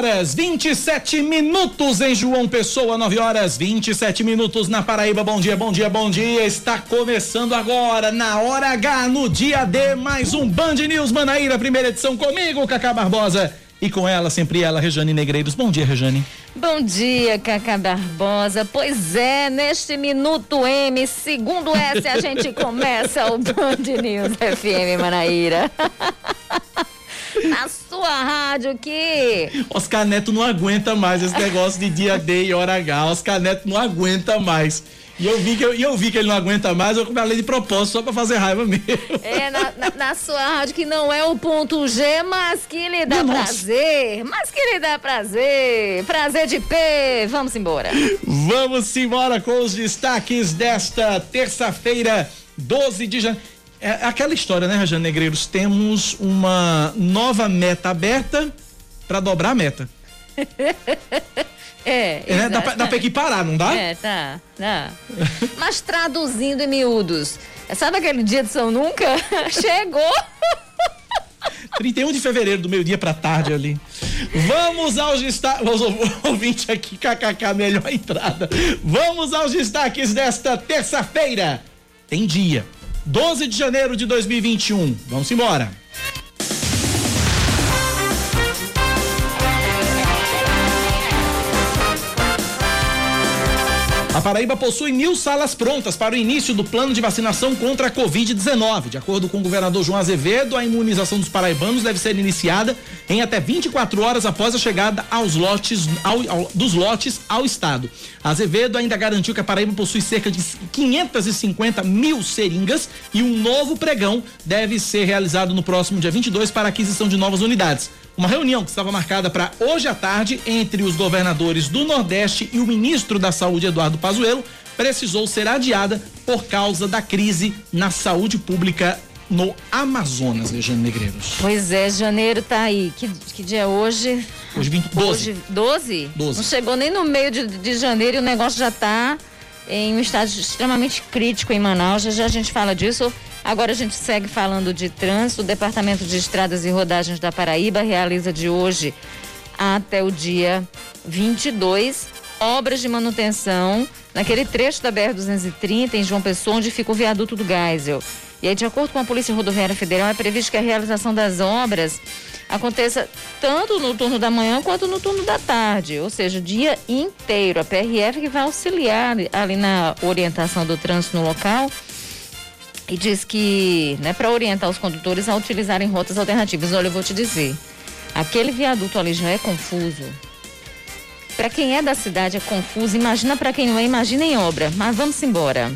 horas 27 minutos em João Pessoa, 9 horas 27 minutos na Paraíba. Bom dia, bom dia, bom dia. Está começando agora, na hora H, no dia D, mais um Band News Manaíra, primeira edição comigo, Cacá Barbosa. E com ela, sempre ela, Rejane Negreiros. Bom dia, Rejane. Bom dia, Cacá Barbosa. Pois é, neste Minuto M, segundo S, a gente começa o Band News FM Manaíra. Na sua rádio que. Oscar Neto não aguenta mais esse negócio de dia D e hora H. Oscar Neto não aguenta mais. E eu vi que, eu, eu vi que ele não aguenta mais, eu falei de propósito, só pra fazer raiva mesmo. É, na, na, na sua rádio que não é o ponto G, mas que lhe dá Nossa. prazer. Mas que lhe dá prazer. Prazer de P. Vamos embora. Vamos embora com os destaques desta terça-feira, 12 de janeiro. É aquela história, né, Rajane Negreiros? Temos uma nova meta aberta para dobrar a meta. É, é dá, pra, dá pra equiparar, não dá? É, tá, dá. Mas traduzindo em miúdos, sabe aquele dia de São Nunca? Chegou! 31 de fevereiro, do meio-dia pra tarde ali. Vamos aos destaques. Os ouvintes aqui, kkk, melhor entrada. Vamos aos destaques desta terça-feira. Tem dia. 12 de janeiro de 2021. Vamos embora. A Paraíba possui mil salas prontas para o início do plano de vacinação contra a Covid-19. De acordo com o governador João Azevedo, a imunização dos paraibanos deve ser iniciada em até 24 horas após a chegada aos lotes, ao, ao, dos lotes ao Estado. Azevedo ainda garantiu que a Paraíba possui cerca de 550 mil seringas e um novo pregão deve ser realizado no próximo dia 22 para aquisição de novas unidades. Uma reunião que estava marcada para hoje à tarde entre os governadores do Nordeste e o ministro da Saúde, Eduardo Pazuello, precisou ser adiada por causa da crise na saúde pública no Amazonas, Regiane Negreiros. Pois é, janeiro tá aí. Que, que dia é hoje? Hoje 20, 12. Hoje, 12? 12. Não chegou nem no meio de, de janeiro e o negócio já está em um estágio extremamente crítico em Manaus. Já, já a gente fala disso. Agora a gente segue falando de trânsito. O Departamento de Estradas e Rodagens da Paraíba realiza de hoje até o dia 22 obras de manutenção naquele trecho da BR-230 em João Pessoa, onde fica o viaduto do Geisel. E aí, de acordo com a Polícia Rodoviária Federal, é previsto que a realização das obras aconteça tanto no turno da manhã quanto no turno da tarde, ou seja, o dia inteiro. A PRF que vai auxiliar ali na orientação do trânsito no local e diz que, né, para orientar os condutores a utilizarem rotas alternativas. Olha, eu vou te dizer, aquele viaduto ali já é confuso. Para quem é da cidade é confuso, imagina para quem não é, imagina em obra. Mas vamos embora.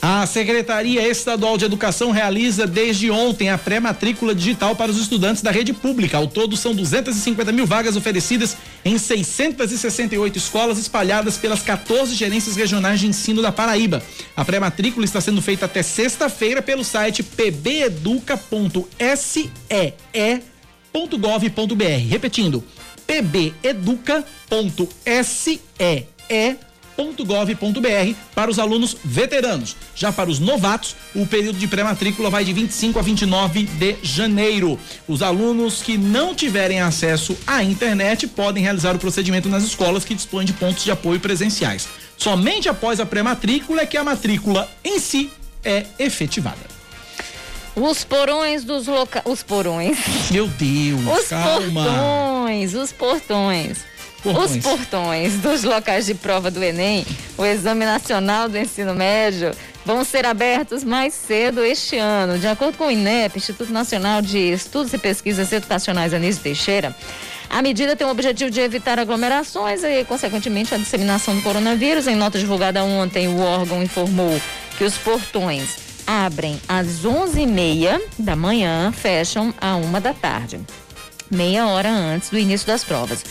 A Secretaria Estadual de Educação realiza desde ontem a pré-matrícula digital para os estudantes da rede pública. Ao todo, são 250 mil vagas oferecidas em 668 escolas espalhadas pelas 14 gerências regionais de ensino da Paraíba. A pré-matrícula está sendo feita até sexta-feira pelo site pbeduca.see.gov.br. Repetindo, pbeduca.see.gov.br www.gov.br para os alunos veteranos. Já para os novatos, o período de pré-matrícula vai de 25 a 29 de janeiro. Os alunos que não tiverem acesso à internet podem realizar o procedimento nas escolas que dispõem de pontos de apoio presenciais. Somente após a pré-matrícula é que a matrícula em si é efetivada. Os porões dos locais. Os porões. Meu Deus, os calma. portões, os portões Portões. Os portões dos locais de prova do Enem, o Exame Nacional do Ensino Médio, vão ser abertos mais cedo este ano. De acordo com o INEP, Instituto Nacional de Estudos e Pesquisas Educacionais Anísio Teixeira, a medida tem o objetivo de evitar aglomerações e, consequentemente, a disseminação do coronavírus. Em nota divulgada ontem, o órgão informou que os portões abrem às 11h30 da manhã, fecham à uma da tarde meia hora antes do início das provas.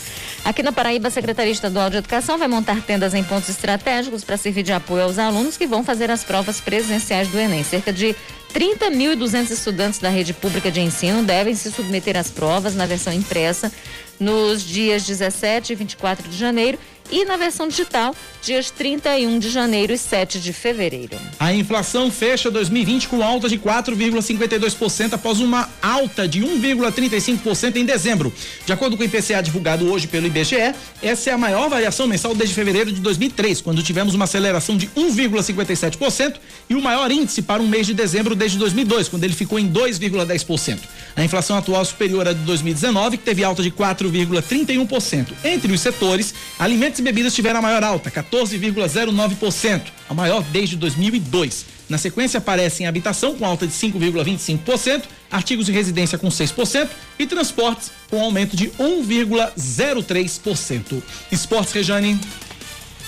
Aqui na Paraíba, a Secretaria Estadual de Educação vai montar tendas em pontos estratégicos para servir de apoio aos alunos que vão fazer as provas presenciais do Enem. Cerca de 30.200 estudantes da rede pública de ensino devem se submeter às provas na versão impressa nos dias 17 e 24 de janeiro e na versão digital, dias 31 de janeiro e 7 de fevereiro. A inflação fecha 2020 com alta de 4,52% após uma alta de 1,35% em dezembro. De acordo com o IPCA divulgado hoje pelo IBGE, essa é a maior variação mensal desde fevereiro de 2003, quando tivemos uma aceleração de 1,57% e o maior índice para um mês de dezembro desde 2002, quando ele ficou em 2,10%. A inflação atual superior à de 2019, que teve alta de 4,31%. Entre os setores, alimentos e bebidas tiveram a maior alta, 14,09%, a maior desde 2002. Na sequência aparecem habitação com alta de 5,25%, artigos de residência com 6% e transportes com aumento de 1,03%. Esportes, Rejane.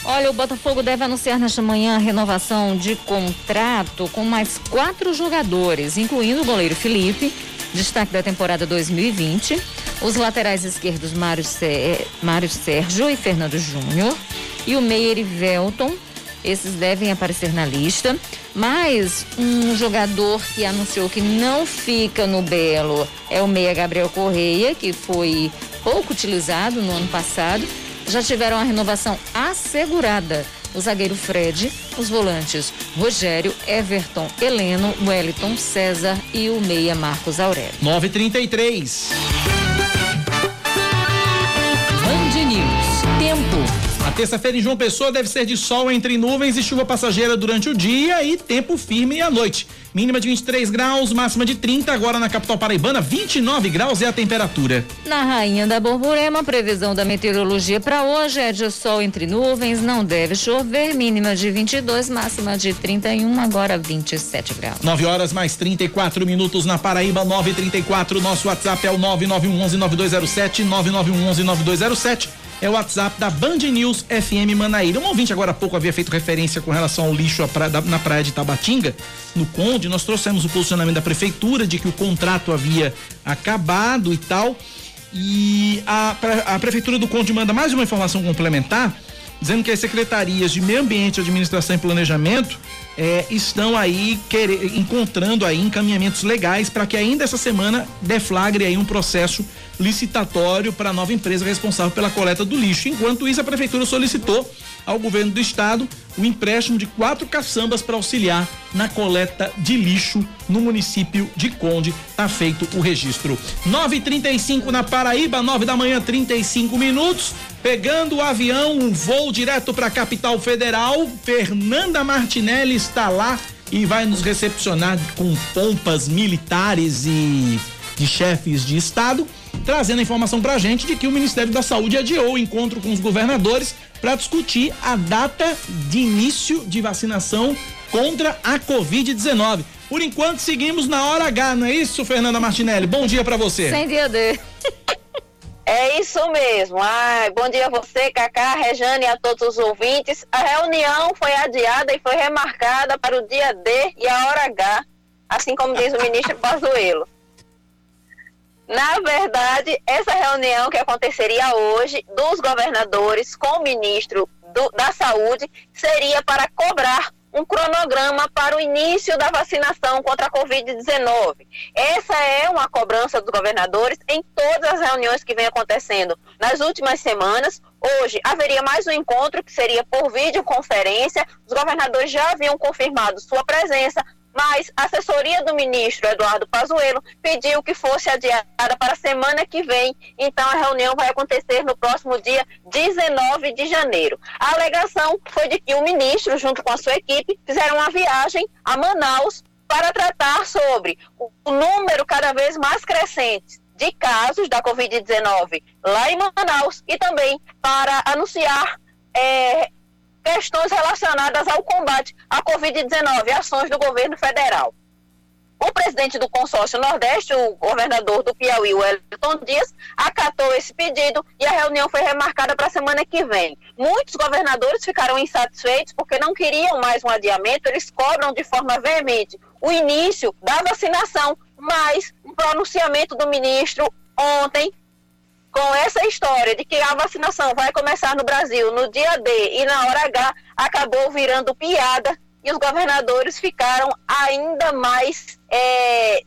Olha, o Botafogo deve anunciar nesta manhã a renovação de contrato com mais quatro jogadores, incluindo o goleiro Felipe, destaque da temporada 2020, os laterais esquerdos Mário, Mário Sérgio e Fernando Júnior, e o Meyer e Velton. Esses devem aparecer na lista. Mas um jogador que anunciou que não fica no Belo é o meia Gabriel Correia, que foi pouco utilizado no ano passado. Já tiveram a renovação assegurada. O zagueiro Fred, os volantes Rogério, Everton, Heleno, Wellington, César e o meia Marcos Aurélio. 933. Tempo. A terça-feira em João Pessoa deve ser de sol entre nuvens e chuva passageira durante o dia e tempo firme à noite. Mínima de 23 graus, máxima de 30, agora na capital paraibana, 29 graus é a temperatura. Na Rainha da Borborema, previsão da meteorologia para hoje é de sol entre nuvens, não deve chover, mínima de 22, máxima de 31, agora 27 graus. 9 horas mais 34 minutos na Paraíba, 934. Nosso WhatsApp é o 9911 9207, 9911 9207 é o WhatsApp da Band News FM Manaíra. Um ouvinte agora há pouco havia feito referência com relação ao lixo na praia de Tabatinga, no Conde. Nós trouxemos o posicionamento da prefeitura de que o contrato havia acabado e tal. E a, a prefeitura do Conde manda mais uma informação complementar, dizendo que as secretarias de Meio Ambiente, Administração e Planejamento é, estão aí querer, encontrando aí encaminhamentos legais para que ainda essa semana deflagre aí um processo licitatório para a nova empresa responsável pela coleta do lixo. Enquanto isso, a prefeitura solicitou ao governo do estado o empréstimo de quatro caçambas para auxiliar na coleta de lixo no município de Conde. Tá feito o registro. 9:35 na Paraíba, 9 da manhã, 35 minutos. Pegando o avião, um voo direto para a capital federal. Fernanda Martinelli está lá e vai nos recepcionar com pompas militares e de chefes de estado trazendo a informação para a gente de que o Ministério da Saúde adiou o encontro com os governadores para discutir a data de início de vacinação contra a Covid-19. Por enquanto, seguimos na hora H, não é isso, Fernanda Martinelli? Bom dia para você. Sem dia D. É isso mesmo. Ai, bom dia a você, Cacá, Rejane e a todos os ouvintes. A reunião foi adiada e foi remarcada para o dia D e a hora H, assim como diz o ministro Pazuello. Na verdade, essa reunião que aconteceria hoje dos governadores com o ministro do, da Saúde seria para cobrar um cronograma para o início da vacinação contra a Covid-19. Essa é uma cobrança dos governadores em todas as reuniões que vem acontecendo nas últimas semanas. Hoje haveria mais um encontro que seria por videoconferência. Os governadores já haviam confirmado sua presença, mas a assessoria do ministro Eduardo Pazuello pediu que fosse adiada para a semana que vem. Então a reunião vai acontecer no próximo dia 19 de janeiro. A alegação foi de que o ministro, junto com a sua equipe, fizeram uma viagem a Manaus para tratar sobre o número cada vez mais crescente de casos da Covid-19 lá em Manaus e também para anunciar é, questões relacionadas ao combate à Covid-19, ações do governo federal. O presidente do consórcio Nordeste, o governador do Piauí, Wellington Dias, acatou esse pedido e a reunião foi remarcada para a semana que vem. Muitos governadores ficaram insatisfeitos porque não queriam mais um adiamento, eles cobram de forma veemente o início da vacinação, mas um pronunciamento do ministro ontem com essa história de que a vacinação vai começar no Brasil no dia D e na hora H, acabou virando piada e os governadores ficaram ainda mais é,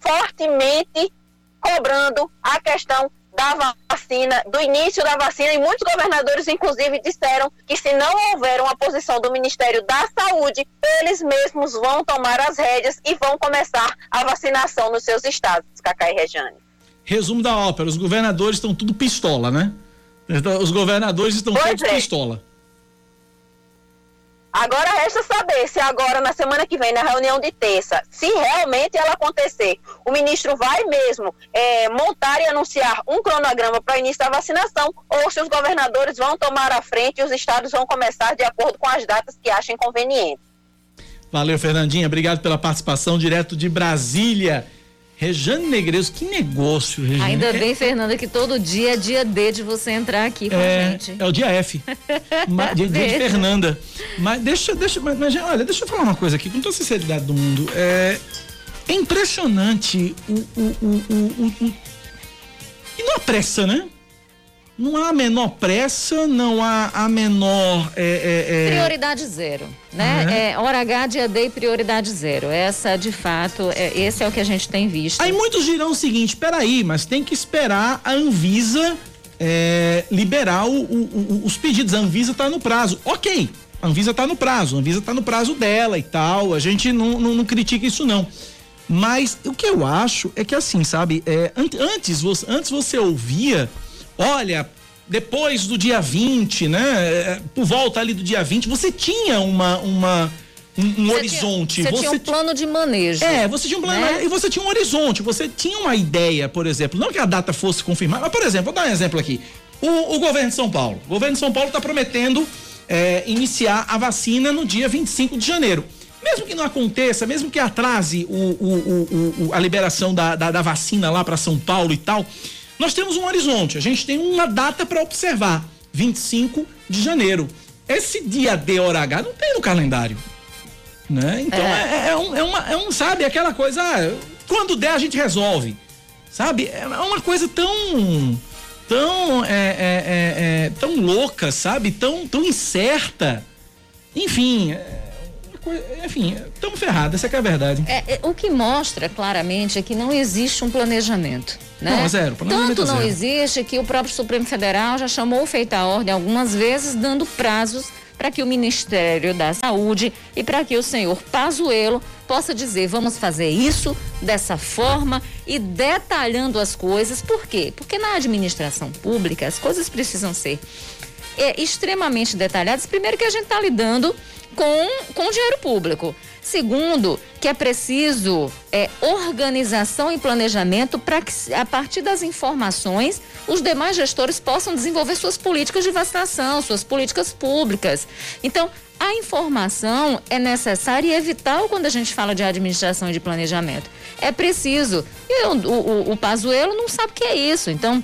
fortemente cobrando a questão da vacina, do início da vacina, e muitos governadores, inclusive, disseram que se não houver uma posição do Ministério da Saúde, eles mesmos vão tomar as rédeas e vão começar a vacinação nos seus estados, Cacá e Rejane. Resumo da ópera: os governadores estão tudo pistola, né? Então, os governadores estão pois todos é. pistola. Agora resta saber se agora, na semana que vem, na reunião de terça, se realmente ela acontecer, o ministro vai mesmo é, montar e anunciar um cronograma para o início da vacinação, ou se os governadores vão tomar a frente e os estados vão começar de acordo com as datas que achem convenientes. Valeu, Fernandinha. Obrigado pela participação direto de Brasília. Rejane Negreiros, que negócio, Rejane. Ainda é- bem, Fernanda, que todo dia é dia D de você entrar aqui com é, a gente. É o dia F. dia, dia de Fernanda. Mas deixa, deixa, mas, mas, olha, deixa eu falar uma coisa aqui, com toda a sinceridade do mundo. É, é impressionante o, o, o, o, o, E não apressa, né? Não há a menor pressa, não há a menor. É, é, é... Prioridade zero, né? Uhum. Hora H, dia D, prioridade zero. Essa, de fato, é, esse é o que a gente tem visto. Aí muitos dirão o seguinte: peraí, mas tem que esperar a Anvisa é, liberar o, o, o, os pedidos. A Anvisa está no prazo. Ok, a Anvisa está no prazo, a Anvisa está no prazo dela e tal. A gente não, não, não critica isso, não. Mas o que eu acho é que assim, sabe, é, antes, antes você ouvia olha, depois do dia 20, né? É, por volta ali do dia 20, você tinha uma. uma um, um você horizonte. Tinha, você, você, tinha um plano de manejo. É, você tinha um plano né? e você tinha um horizonte, você tinha uma ideia, por exemplo, não que a data fosse confirmada, mas por exemplo, vou dar um exemplo aqui. O, o governo de São Paulo, o governo de São Paulo está prometendo é, iniciar a vacina no dia 25 de janeiro. Mesmo que não aconteça, mesmo que atrase o, o, o, a liberação da, da, da vacina lá para São Paulo e tal, nós temos um horizonte, a gente tem uma data para observar, 25 de janeiro. Esse dia D hora H não tem no calendário. Né? Então é, é, é um, é, uma, é um, sabe, aquela coisa, ah, quando der a gente resolve. Sabe? É uma coisa tão tão é, é, é, é tão louca, sabe? Tão, tão incerta. Enfim, é, enfim, estamos ferrados, essa é a verdade. É, é, o que mostra claramente é que não existe um planejamento. Né? Não, zero. Tanto não zero. existe que o próprio Supremo Federal já chamou feita a ordem algumas vezes, dando prazos para que o Ministério da Saúde e para que o senhor Pazuello possa dizer vamos fazer isso dessa forma e detalhando as coisas. Por quê? Porque na administração pública as coisas precisam ser é, extremamente detalhadas. Primeiro que a gente está lidando com, com dinheiro público. Segundo, que é preciso é, organização e planejamento para que, a partir das informações, os demais gestores possam desenvolver suas políticas de vacinação, suas políticas públicas. Então, a informação é necessária e é vital quando a gente fala de administração e de planejamento. É preciso. E o, o, o Pazuello não sabe o que é isso. Então,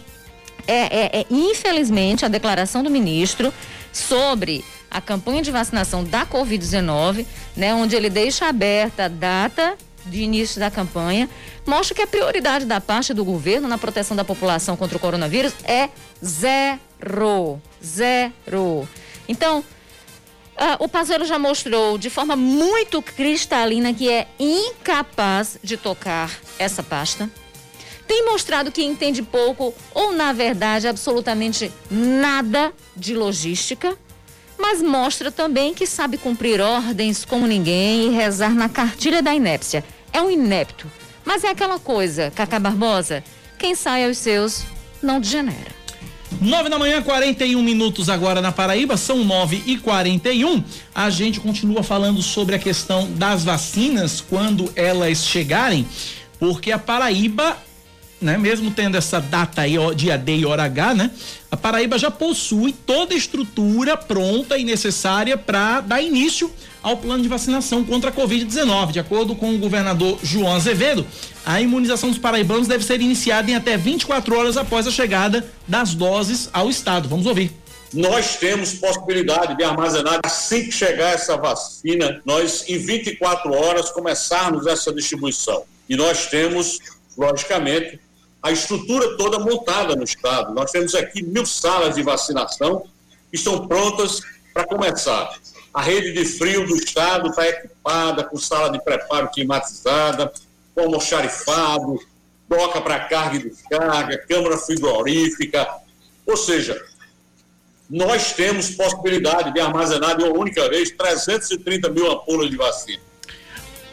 é, é, é infelizmente, a declaração do ministro sobre a campanha de vacinação da Covid-19, né, onde ele deixa aberta a data de início da campanha, mostra que a prioridade da parte do governo na proteção da população contra o coronavírus é zero. Zero. Então, Uh, o Pazuello já mostrou de forma muito cristalina que é incapaz de tocar essa pasta. Tem mostrado que entende pouco ou, na verdade, absolutamente nada de logística mas mostra também que sabe cumprir ordens como ninguém e rezar na cartilha da inépcia. É um inepto. Mas é aquela coisa, Cacá Barbosa, quem sai aos seus não degenera. Nove da manhã, 41 minutos agora na Paraíba, são nove e quarenta e um. A gente continua falando sobre a questão das vacinas quando elas chegarem, porque a Paraíba né? Mesmo tendo essa data aí, dia D e hora H, né? A Paraíba já possui toda a estrutura pronta e necessária para dar início ao plano de vacinação contra a Covid-19. De acordo com o governador João Azevedo, a imunização dos paraibanos deve ser iniciada em até 24 horas após a chegada das doses ao estado. Vamos ouvir. Nós temos possibilidade de armazenar assim que chegar essa vacina, nós em 24 horas começarmos essa distribuição. E nós temos, logicamente, a estrutura toda montada no Estado. Nós temos aqui mil salas de vacinação que estão prontas para começar. A rede de frio do Estado está equipada com sala de preparo climatizada, com almoxarifado, toca para carga e descarga, câmara frigorífica. Ou seja, nós temos possibilidade de armazenar de uma única vez 330 mil ampolas de vacina.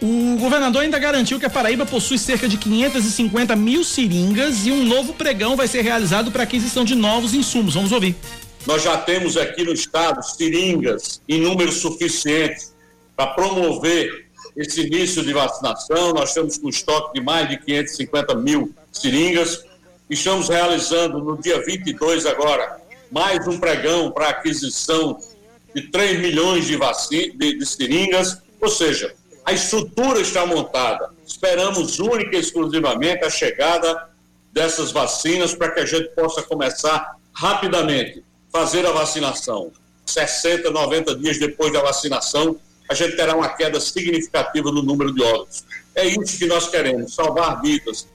O governador ainda garantiu que a Paraíba possui cerca de 550 mil seringas e um novo pregão vai ser realizado para aquisição de novos insumos. Vamos ouvir. Nós já temos aqui no estado seringas em números suficientes para promover esse início de vacinação. Nós estamos com estoque de mais de 550 mil seringas. Estamos realizando no dia 22 agora mais um pregão para aquisição de 3 milhões de, vacina, de, de seringas. Ou seja, a estrutura está montada. Esperamos única e exclusivamente a chegada dessas vacinas para que a gente possa começar rapidamente fazer a vacinação. 60, 90 dias depois da vacinação, a gente terá uma queda significativa no número de óbitos. É isso que nós queremos, salvar vidas,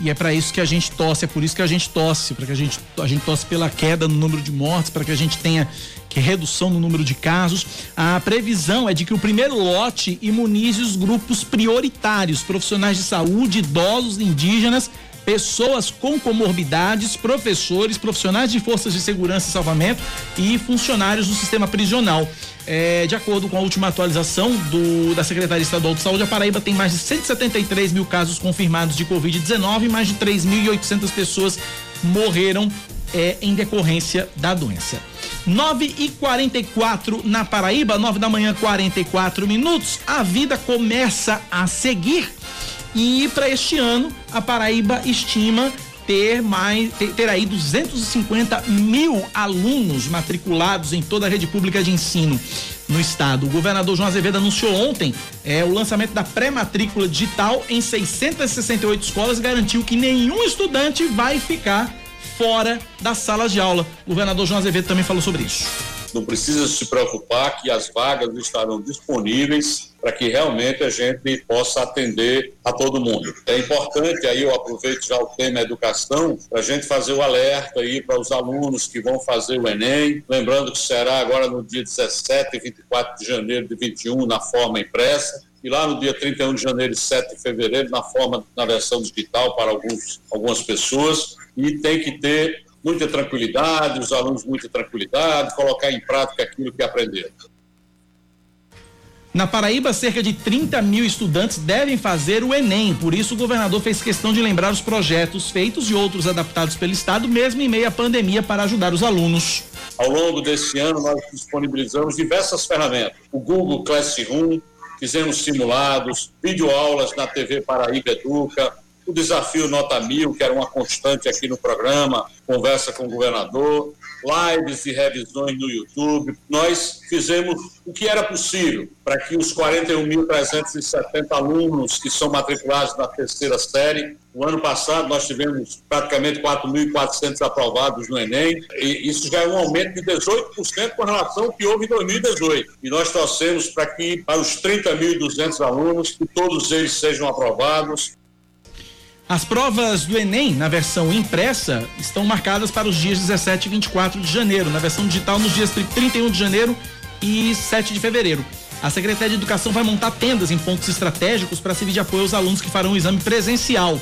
e é para isso que a gente torce, é por isso que a gente torce, para que a gente a gente torce pela queda no número de mortes, para que a gente tenha que redução no número de casos. A previsão é de que o primeiro lote imunize os grupos prioritários, profissionais de saúde, idosos, indígenas, pessoas com comorbidades, professores, profissionais de forças de segurança e salvamento e funcionários do sistema prisional. É, de acordo com a última atualização do, da Secretaria Estadual de Saúde, a Paraíba tem mais de 173 mil casos confirmados de Covid-19 e mais de 3.800 pessoas morreram é, em decorrência da doença. 9 e 44 na Paraíba, 9 da manhã, 44 minutos. A vida começa a seguir. E para este ano, a Paraíba estima ter mais ter, ter, aí 250 mil alunos matriculados em toda a rede pública de ensino no estado. O governador João Azevedo anunciou ontem é, o lançamento da pré-matrícula digital em 668 escolas e garantiu que nenhum estudante vai ficar fora das salas de aula. O governador João Azevedo também falou sobre isso não precisa se preocupar que as vagas estarão disponíveis para que realmente a gente possa atender a todo mundo. É importante, aí eu aproveito já o tema educação, para a gente fazer o alerta aí para os alunos que vão fazer o Enem, lembrando que será agora no dia 17 e 24 de janeiro de 21 na forma impressa, e lá no dia 31 de janeiro e 7 de fevereiro na forma na versão digital para alguns, algumas pessoas e tem que ter muita tranquilidade, os alunos muita tranquilidade, colocar em prática aquilo que aprenderam. Na Paraíba, cerca de 30 mil estudantes devem fazer o Enem. Por isso, o governador fez questão de lembrar os projetos feitos e outros adaptados pelo Estado, mesmo em meio à pandemia, para ajudar os alunos. Ao longo desse ano, nós disponibilizamos diversas ferramentas. O Google Classroom, fizemos simulados, videoaulas na TV Paraíba Educa, o desafio Nota Mil, que era uma constante aqui no programa, conversa com o governador, lives e revisões no YouTube. Nós fizemos o que era possível para que os 41.370 alunos que são matriculados na terceira série, o ano passado nós tivemos praticamente 4.400 aprovados no Enem, e isso já é um aumento de 18% com relação ao que houve em 2018. E nós torcemos para que, para os 30.200 alunos, que todos eles sejam aprovados, as provas do Enem, na versão impressa, estão marcadas para os dias 17 e 24 de janeiro, na versão digital nos dias 31 de janeiro e 7 de fevereiro. A Secretaria de Educação vai montar tendas em pontos estratégicos para servir de apoio aos alunos que farão o exame presencial. Uh,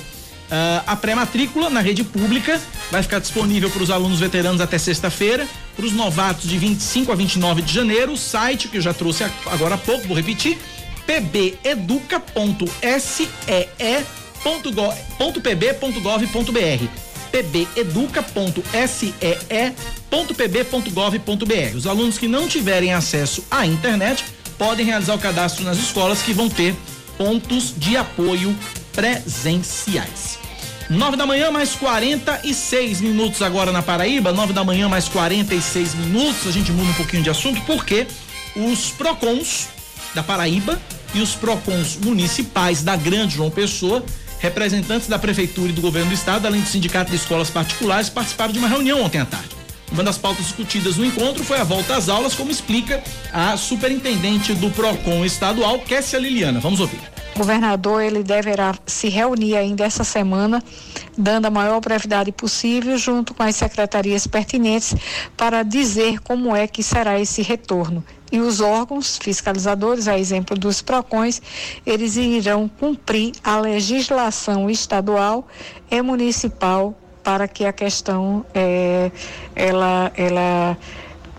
a pré-matrícula na rede pública vai ficar disponível para os alunos veteranos até sexta-feira, para os novatos de 25 a 29 de janeiro. O site que eu já trouxe agora há pouco, vou repetir: pbeduca.see pb.gov.br pbeduca.see.pb.gov.br. Os alunos que não tiverem acesso à internet podem realizar o cadastro nas escolas que vão ter pontos de apoio presenciais. 9 da manhã, mais 46 minutos agora na Paraíba. 9 da manhã, mais 46 minutos. A gente muda um pouquinho de assunto porque os PROCONs da Paraíba e os PROCONs municipais da Grande João Pessoa representantes da prefeitura e do governo do estado, além do sindicato de escolas particulares, participaram de uma reunião ontem à tarde. Uma das pautas discutidas no encontro foi a volta às aulas, como explica a superintendente do PROCON estadual, Kessia Liliana. Vamos ouvir. O governador ele deverá se reunir ainda essa semana, dando a maior brevidade possível, junto com as secretarias pertinentes, para dizer como é que será esse retorno. E os órgãos fiscalizadores, a exemplo dos PROCONs, eles irão cumprir a legislação estadual e municipal para que a questão é, ela, ela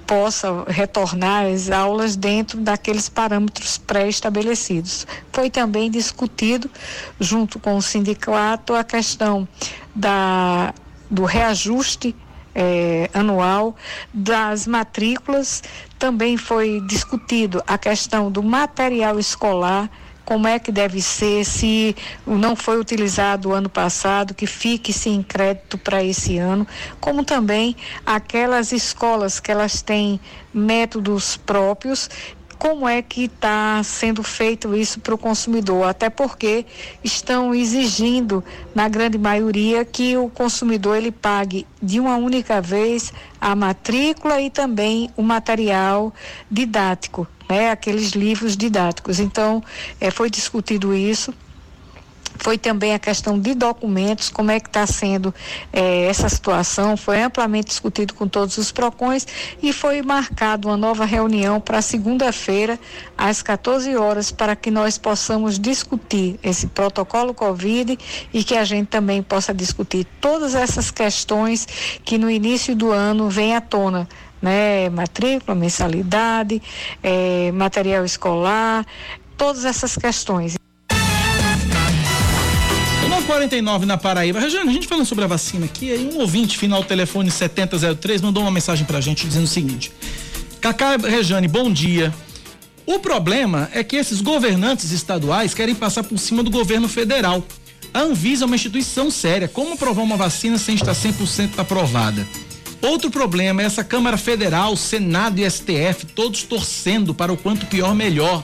possa retornar às aulas dentro daqueles parâmetros pré-estabelecidos. Foi também discutido, junto com o sindicato, a questão da, do reajuste é, anual das matrículas. Também foi discutido a questão do material escolar como é que deve ser, se não foi utilizado o ano passado, que fique sem crédito para esse ano, como também aquelas escolas que elas têm métodos próprios como é que está sendo feito isso para o consumidor, até porque estão exigindo, na grande maioria, que o consumidor ele pague de uma única vez a matrícula e também o material didático, né? Aqueles livros didáticos. Então, é, foi discutido isso foi também a questão de documentos, como é que está sendo eh, essa situação, foi amplamente discutido com todos os PROCONs e foi marcado uma nova reunião para segunda-feira, às 14 horas, para que nós possamos discutir esse protocolo Covid e que a gente também possa discutir todas essas questões que no início do ano vem à tona né? Matrícula, mensalidade, eh, material escolar, todas essas questões. 49 na Paraíba. Regiane, a gente falando sobre a vacina aqui, aí um ouvinte, final telefone 7003, mandou uma mensagem pra gente dizendo o seguinte: Cacá Rejane, bom dia. O problema é que esses governantes estaduais querem passar por cima do governo federal. A Anvisa é uma instituição séria. Como aprovar uma vacina sem estar 100% aprovada? Outro problema é essa Câmara Federal, Senado e STF, todos torcendo para o quanto pior melhor.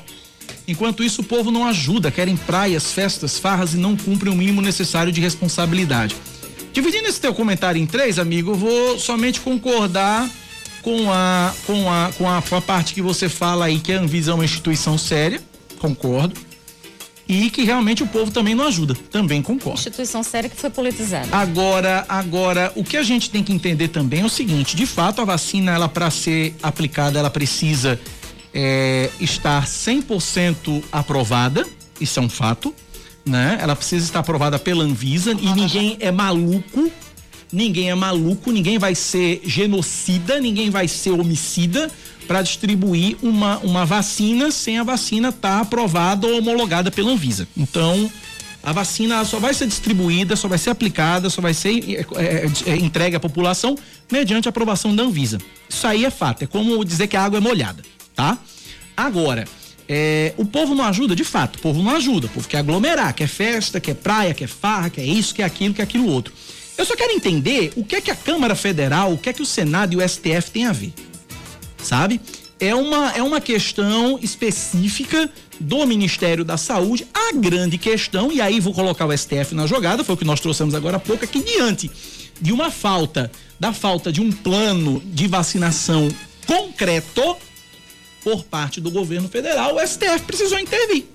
Enquanto isso, o povo não ajuda, querem praias, festas, farras e não cumprem o mínimo necessário de responsabilidade. Dividindo esse teu comentário em três, amigo, eu vou somente concordar com a, com a, com a, com a parte que você fala aí que a Anvisa é uma instituição séria, concordo. E que realmente o povo também não ajuda, também concordo. Instituição séria que foi politizada. Agora, agora, o que a gente tem que entender também é o seguinte: de fato, a vacina, ela para ser aplicada, ela precisa é, estar 100% aprovada, isso é um fato, né? Ela precisa estar aprovada pela Anvisa e ninguém é maluco, ninguém é maluco, ninguém vai ser genocida, ninguém vai ser homicida para distribuir uma, uma vacina sem a vacina estar tá aprovada ou homologada pela Anvisa. Então, a vacina só vai ser distribuída, só vai ser aplicada, só vai ser é, é, é, entregue à população mediante a aprovação da Anvisa. Isso aí é fato, é como dizer que a água é molhada tá? Agora, é, o povo não ajuda? De fato, o povo não ajuda. O povo quer aglomerar, quer festa, quer praia, quer farra, quer isso, quer aquilo, quer aquilo outro. Eu só quero entender o que é que a Câmara Federal, o que é que o Senado e o STF têm a ver. Sabe? É uma, é uma questão específica do Ministério da Saúde. A grande questão, e aí vou colocar o STF na jogada, foi o que nós trouxemos agora há pouco, é que diante de uma falta, da falta de um plano de vacinação concreto, por parte do governo federal, o STF precisou intervir.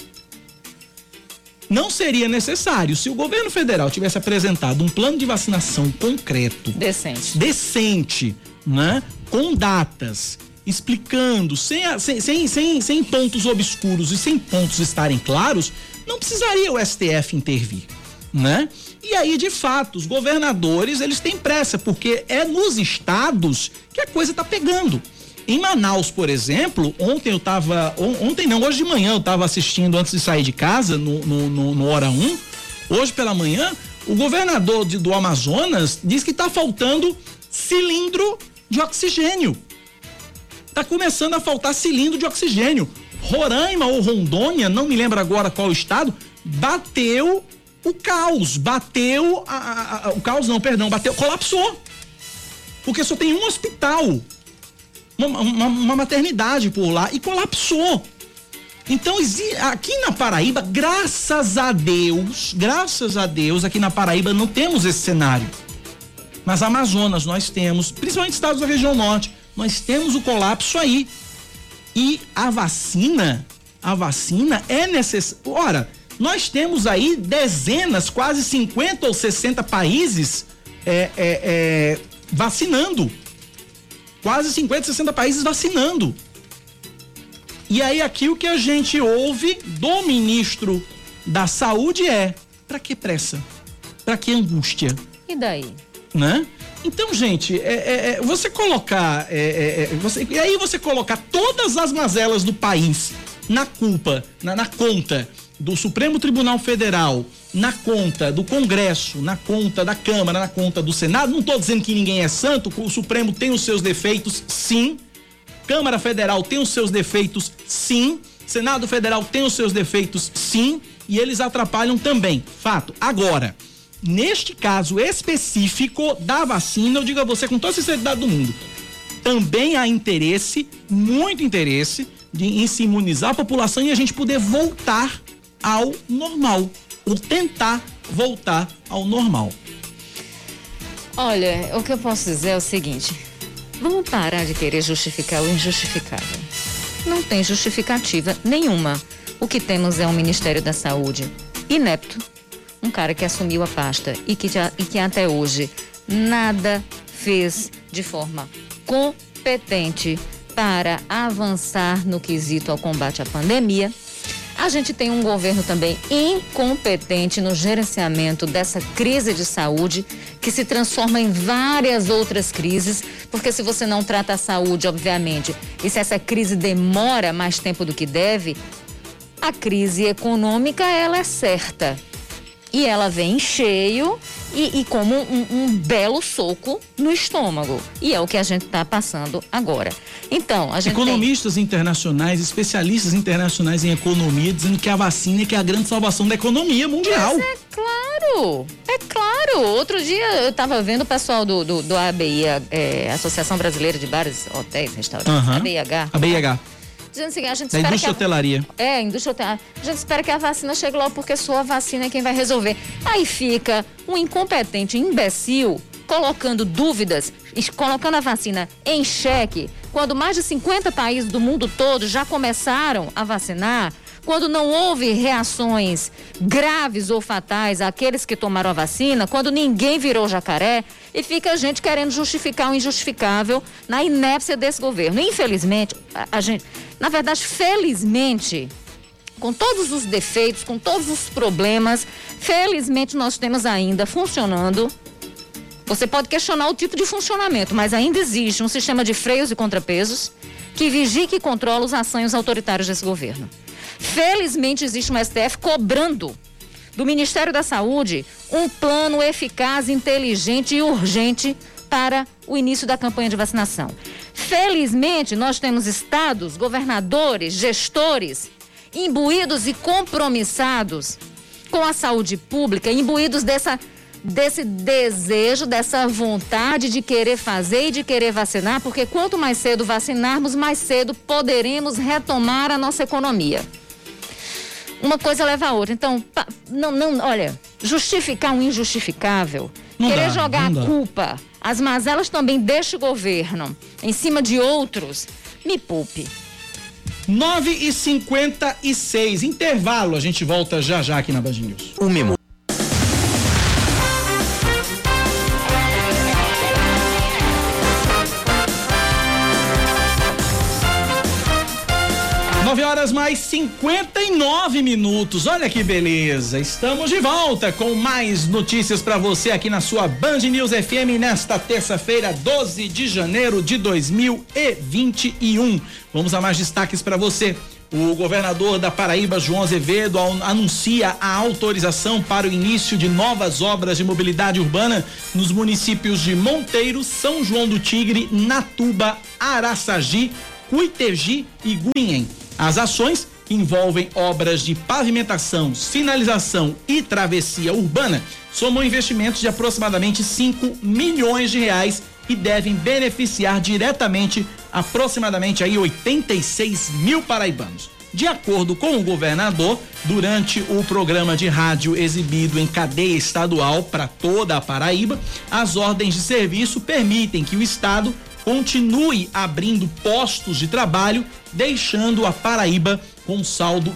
Não seria necessário se o governo federal tivesse apresentado um plano de vacinação concreto, decente, decente, né, com datas, explicando, sem, sem, sem, sem, sem pontos obscuros e sem pontos estarem claros, não precisaria o STF intervir, né? E aí, de fato, os governadores, eles têm pressa, porque é nos estados que a coisa está pegando. Em Manaus, por exemplo, ontem eu tava. Ontem não, hoje de manhã eu tava assistindo antes de sair de casa, no, no, no, no Hora 1. Hoje pela manhã, o governador de, do Amazonas diz que tá faltando cilindro de oxigênio. Tá começando a faltar cilindro de oxigênio. Roraima ou Rondônia, não me lembro agora qual estado, bateu o caos, bateu a, a, a, o caos não, perdão, bateu, colapsou. Porque só tem um hospital uma, uma, uma maternidade por lá e colapsou. Então, aqui na Paraíba, graças a Deus, graças a Deus, aqui na Paraíba não temos esse cenário. Mas Amazonas nós temos, principalmente estados da região norte, nós temos o colapso aí. E a vacina, a vacina é necessária. Ora, nós temos aí dezenas, quase 50 ou 60 países é, é, é, vacinando quase 50, 60 países vacinando. E aí aqui o que a gente ouve do ministro da Saúde é: para que pressa? Para que angústia? E daí? Né? Então, gente, é, é, é você colocar. É, é, é, você, e aí você colocar todas as mazelas do país na culpa, na, na conta do Supremo Tribunal Federal, na conta do Congresso, na conta da Câmara, na conta do Senado. Não estou dizendo que ninguém é santo, o Supremo tem os seus defeitos, sim. Câmara Federal tem os seus defeitos, sim. Senado Federal tem os seus defeitos, sim. E eles atrapalham também. Fato. Agora, neste caso específico da vacina, eu digo a você com toda a sinceridade do mundo, também há interesse, muito interesse, de, em se imunizar a população e a gente poder voltar ao normal, ou tentar voltar ao normal. Olha, o que eu posso dizer é o seguinte: vamos parar de querer justificar o injustificável. Não tem justificativa nenhuma. O que temos é um Ministério da Saúde inepto, um cara que assumiu a pasta e que, já, e que até hoje nada fez de forma competente para avançar no quesito ao combate à pandemia. A gente tem um governo também incompetente no gerenciamento dessa crise de saúde, que se transforma em várias outras crises, porque se você não trata a saúde, obviamente, e se essa crise demora mais tempo do que deve, a crise econômica ela é certa e ela vem cheio e, e como um, um, belo soco no estômago. E é o que a gente está passando agora. Então, a gente. Economistas tem... internacionais, especialistas internacionais em economia, dizendo que a vacina é que é a grande salvação da economia mundial. Mas é claro, é claro. Outro dia eu estava vendo o pessoal do, do, do ABI, é, Associação Brasileira de Bares, Hotéis, Restaurantes, uhum. ABIH. ABIH dizendo assim, a gente da espera indústria que a, hotelaria. É, indústria hotelaria. A gente espera que a vacina chegue logo porque só a vacina é quem vai resolver. Aí fica um incompetente imbecil colocando dúvidas, colocando a vacina em xeque, quando mais de 50 países do mundo todo já começaram a vacinar, quando não houve reações graves ou fatais àqueles que tomaram a vacina, quando ninguém virou jacaré e fica a gente querendo justificar o injustificável na inépcia desse governo. Infelizmente, a, a gente, na verdade, felizmente, com todos os defeitos, com todos os problemas, felizmente nós temos ainda funcionando. Você pode questionar o tipo de funcionamento, mas ainda existe um sistema de freios e contrapesos que vigia e controla os ações autoritários desse governo. Felizmente existe um STF cobrando do Ministério da Saúde um plano eficaz, inteligente e urgente para o início da campanha de vacinação. Felizmente, nós temos estados, governadores, gestores imbuídos e compromissados com a saúde pública, imbuídos dessa desse desejo, dessa vontade de querer fazer e de querer vacinar, porque quanto mais cedo vacinarmos, mais cedo poderemos retomar a nossa economia. Uma coisa leva a outra. Então, não, não, olha, justificar um injustificável, não querer dá, jogar a culpa as mazelas também deste governo em cima de outros, me poupe. 9 e 56 intervalo, a gente volta já já aqui na Band News. O Memo. 59 minutos. Olha que beleza. Estamos de volta com mais notícias para você aqui na sua Band News FM nesta terça-feira, 12 de janeiro de 2021. Vamos a mais destaques para você. O governador da Paraíba, João Azevedo, anuncia a autorização para o início de novas obras de mobilidade urbana nos municípios de Monteiro, São João do Tigre, Natuba, Araçagi, Cuitegi e Guinhem. As ações que envolvem obras de pavimentação, sinalização e travessia urbana somam investimentos de aproximadamente 5 milhões de reais e devem beneficiar diretamente aproximadamente aí 86 mil paraibanos. De acordo com o governador, durante o programa de rádio exibido em cadeia estadual para toda a Paraíba, as ordens de serviço permitem que o Estado continue abrindo postos de trabalho, deixando a Paraíba com saldo,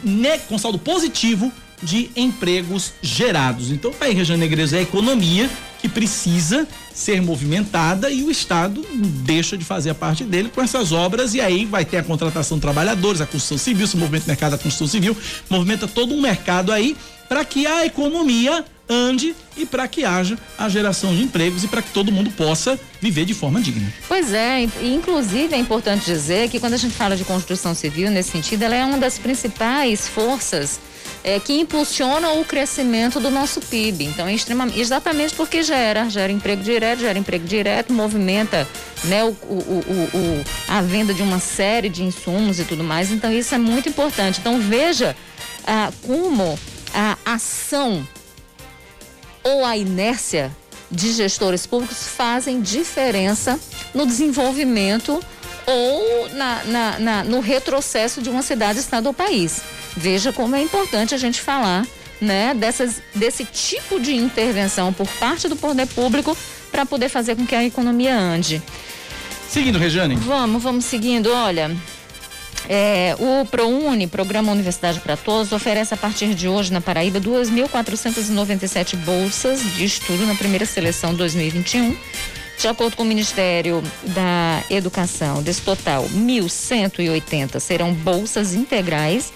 com saldo positivo de empregos gerados. Então, tá aí, Região Negreiros, é a economia que precisa ser movimentada e o Estado deixa de fazer a parte dele com essas obras e aí vai ter a contratação de trabalhadores, a construção civil, se movimenta o mercado da construção civil, movimenta todo um mercado aí para que a economia ande e para que haja a geração de empregos e para que todo mundo possa viver de forma digna. Pois é, inclusive é importante dizer que quando a gente fala de construção civil nesse sentido, ela é uma das principais forças é, que impulsionam o crescimento do nosso PIB. Então, é extremamente, exatamente porque gera, gera emprego direto, gera emprego direto, movimenta né, o, o, o, a venda de uma série de insumos e tudo mais. Então, isso é muito importante. Então, veja ah, como a ação ou a inércia de gestores públicos fazem diferença no desenvolvimento ou na, na, na, no retrocesso de uma cidade, estado ou país. Veja como é importante a gente falar né, dessas, desse tipo de intervenção por parte do poder público para poder fazer com que a economia ande. Seguindo, Regiane. Vamos, vamos seguindo. Olha, é, o ProUni, Programa Universidade para Todos, oferece a partir de hoje na Paraíba 2.497 bolsas de estudo na primeira seleção 2021. De acordo com o Ministério da Educação, desse total, 1.180 serão bolsas integrais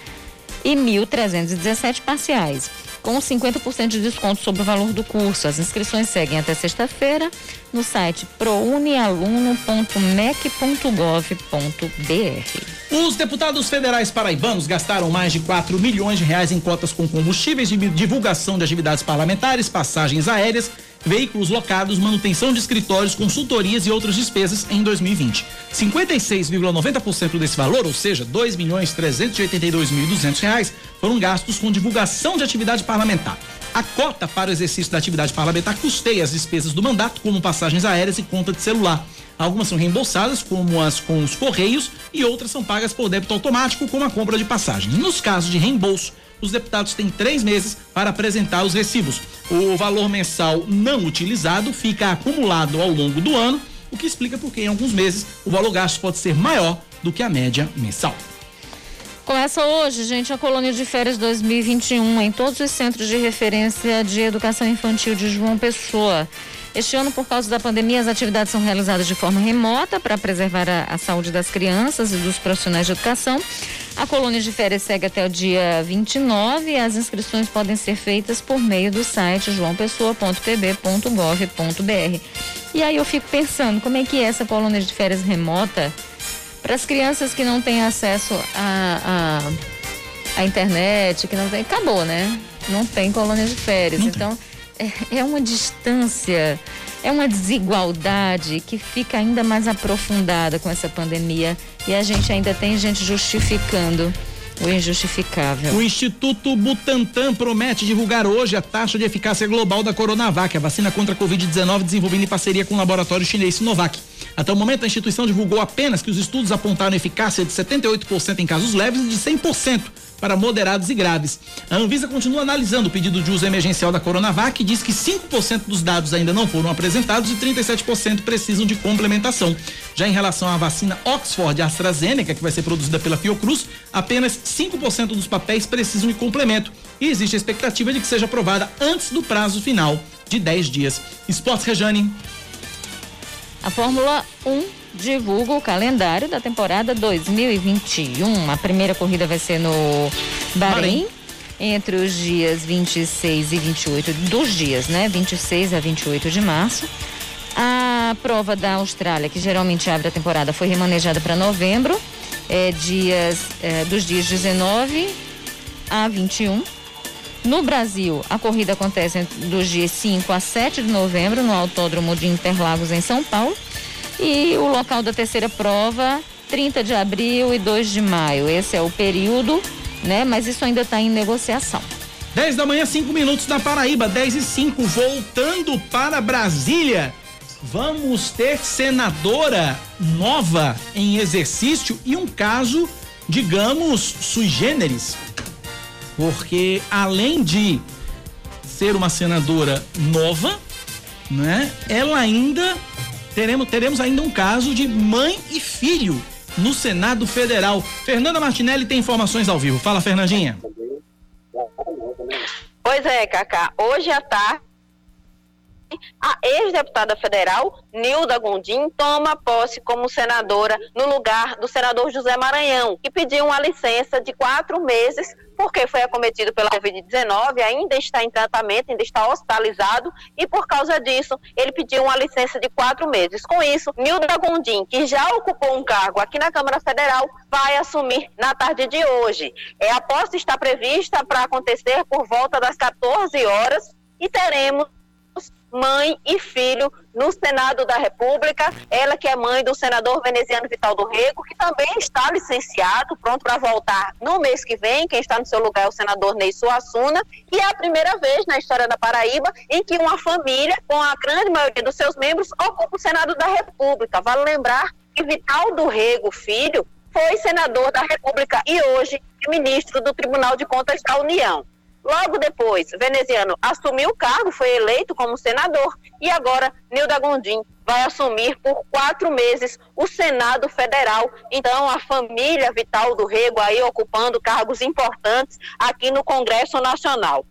e 1.317 parciais com 50% de desconto sobre o valor do curso. As inscrições seguem até sexta-feira no site prounialuno.mec.gov.br. Os deputados federais paraibanos gastaram mais de 4 milhões de reais em cotas com combustíveis de divulgação de atividades parlamentares, passagens aéreas veículos locados, manutenção de escritórios, consultorias e outras despesas em 2020. 56,90% desse valor, ou seja, 2 milhões 382 mil reais, foram gastos com divulgação de atividade parlamentar. A cota para o exercício da atividade parlamentar custeia as despesas do mandato, como passagens aéreas e conta de celular. Algumas são reembolsadas, como as com os Correios, e outras são pagas por débito automático, como a compra de passagem. Nos casos de reembolso, os deputados têm três meses para apresentar os recibos. O valor mensal não utilizado fica acumulado ao longo do ano, o que explica por que em alguns meses o valor gasto pode ser maior do que a média mensal. Começa hoje, gente, a colônia de férias 2021 em todos os centros de referência de educação infantil de João Pessoa. Este ano, por causa da pandemia, as atividades são realizadas de forma remota para preservar a, a, saúde das crianças e dos profissionais de educação. A colônia de férias segue até o dia 29 e as inscrições podem ser feitas por meio do site joaopessoa.pb.gov.br. E aí eu fico pensando, como é que é essa colônia de férias remota para as crianças que não têm acesso à a, a, a, internet, que não tem, acabou, né? Não tem colônia de férias. Então é, é uma distância, é uma desigualdade que fica ainda mais aprofundada com essa pandemia e a gente ainda tem gente justificando o injustificável. O Instituto Butantan promete divulgar hoje a taxa de eficácia global da Coronavac, a vacina contra a Covid-19 desenvolvida em parceria com o laboratório chinês Sinovac. Até o momento, a instituição divulgou apenas que os estudos apontaram eficácia de 78% em casos leves e de 100% para moderados e graves. A Anvisa continua analisando o pedido de uso emergencial da Coronavac e diz que 5% dos dados ainda não foram apresentados e 37% precisam de complementação. Já em relação à vacina Oxford AstraZeneca, que vai ser produzida pela Fiocruz, apenas 5% dos papéis precisam de complemento e existe a expectativa de que seja aprovada antes do prazo final de 10 dias. Esportes Rejane. A Fórmula 1 divulga o calendário da temporada 2021. A primeira corrida vai ser no Bahrein, Bahrein. entre os dias 26 e 28 dos dias, né? 26 a 28 de março. A prova da Austrália, que geralmente abre a temporada, foi remanejada para novembro, é, dias, é, dos dias 19 a 21. No Brasil, a corrida acontece dos dias 5 a 7 de novembro no Autódromo de Interlagos, em São Paulo. E o local da terceira prova, 30 de abril e 2 de maio. Esse é o período, né? Mas isso ainda está em negociação. 10 da manhã, 5 minutos da Paraíba, 10 e 5, voltando para Brasília. Vamos ter senadora nova em exercício e um caso, digamos, sui generis. Porque além de ser uma senadora nova, né? Ela ainda teremos, teremos ainda um caso de mãe e filho no Senado Federal. Fernanda Martinelli tem informações ao vivo. Fala, Fernandinha. Pois é, Cacá. Hoje à tarde a ex-deputada federal, Nilda Gondim, toma posse como senadora no lugar do senador José Maranhão, que pediu uma licença de quatro meses porque foi acometido pela Covid-19, ainda está em tratamento, ainda está hospitalizado e por causa disso ele pediu uma licença de quatro meses. Com isso, Nilda Gondim, que já ocupou um cargo aqui na Câmara Federal, vai assumir na tarde de hoje. É, a posse está prevista para acontecer por volta das 14 horas e teremos mãe e filho no Senado da República. Ela que é mãe do senador veneziano Vital do Rego, que também está licenciado, pronto para voltar no mês que vem. Quem está no seu lugar é o senador Ney Suassuna. E é a primeira vez na história da Paraíba em que uma família, com a grande maioria dos seus membros, ocupa o Senado da República. Vale lembrar que Vital do Rego, filho, foi senador da República e hoje é ministro do Tribunal de Contas da União. Logo depois, veneziano assumiu o cargo, foi eleito como senador e agora Nilda Gondim vai assumir por quatro meses o Senado Federal. Então, a família Vital do Rego aí ocupando cargos importantes aqui no Congresso Nacional.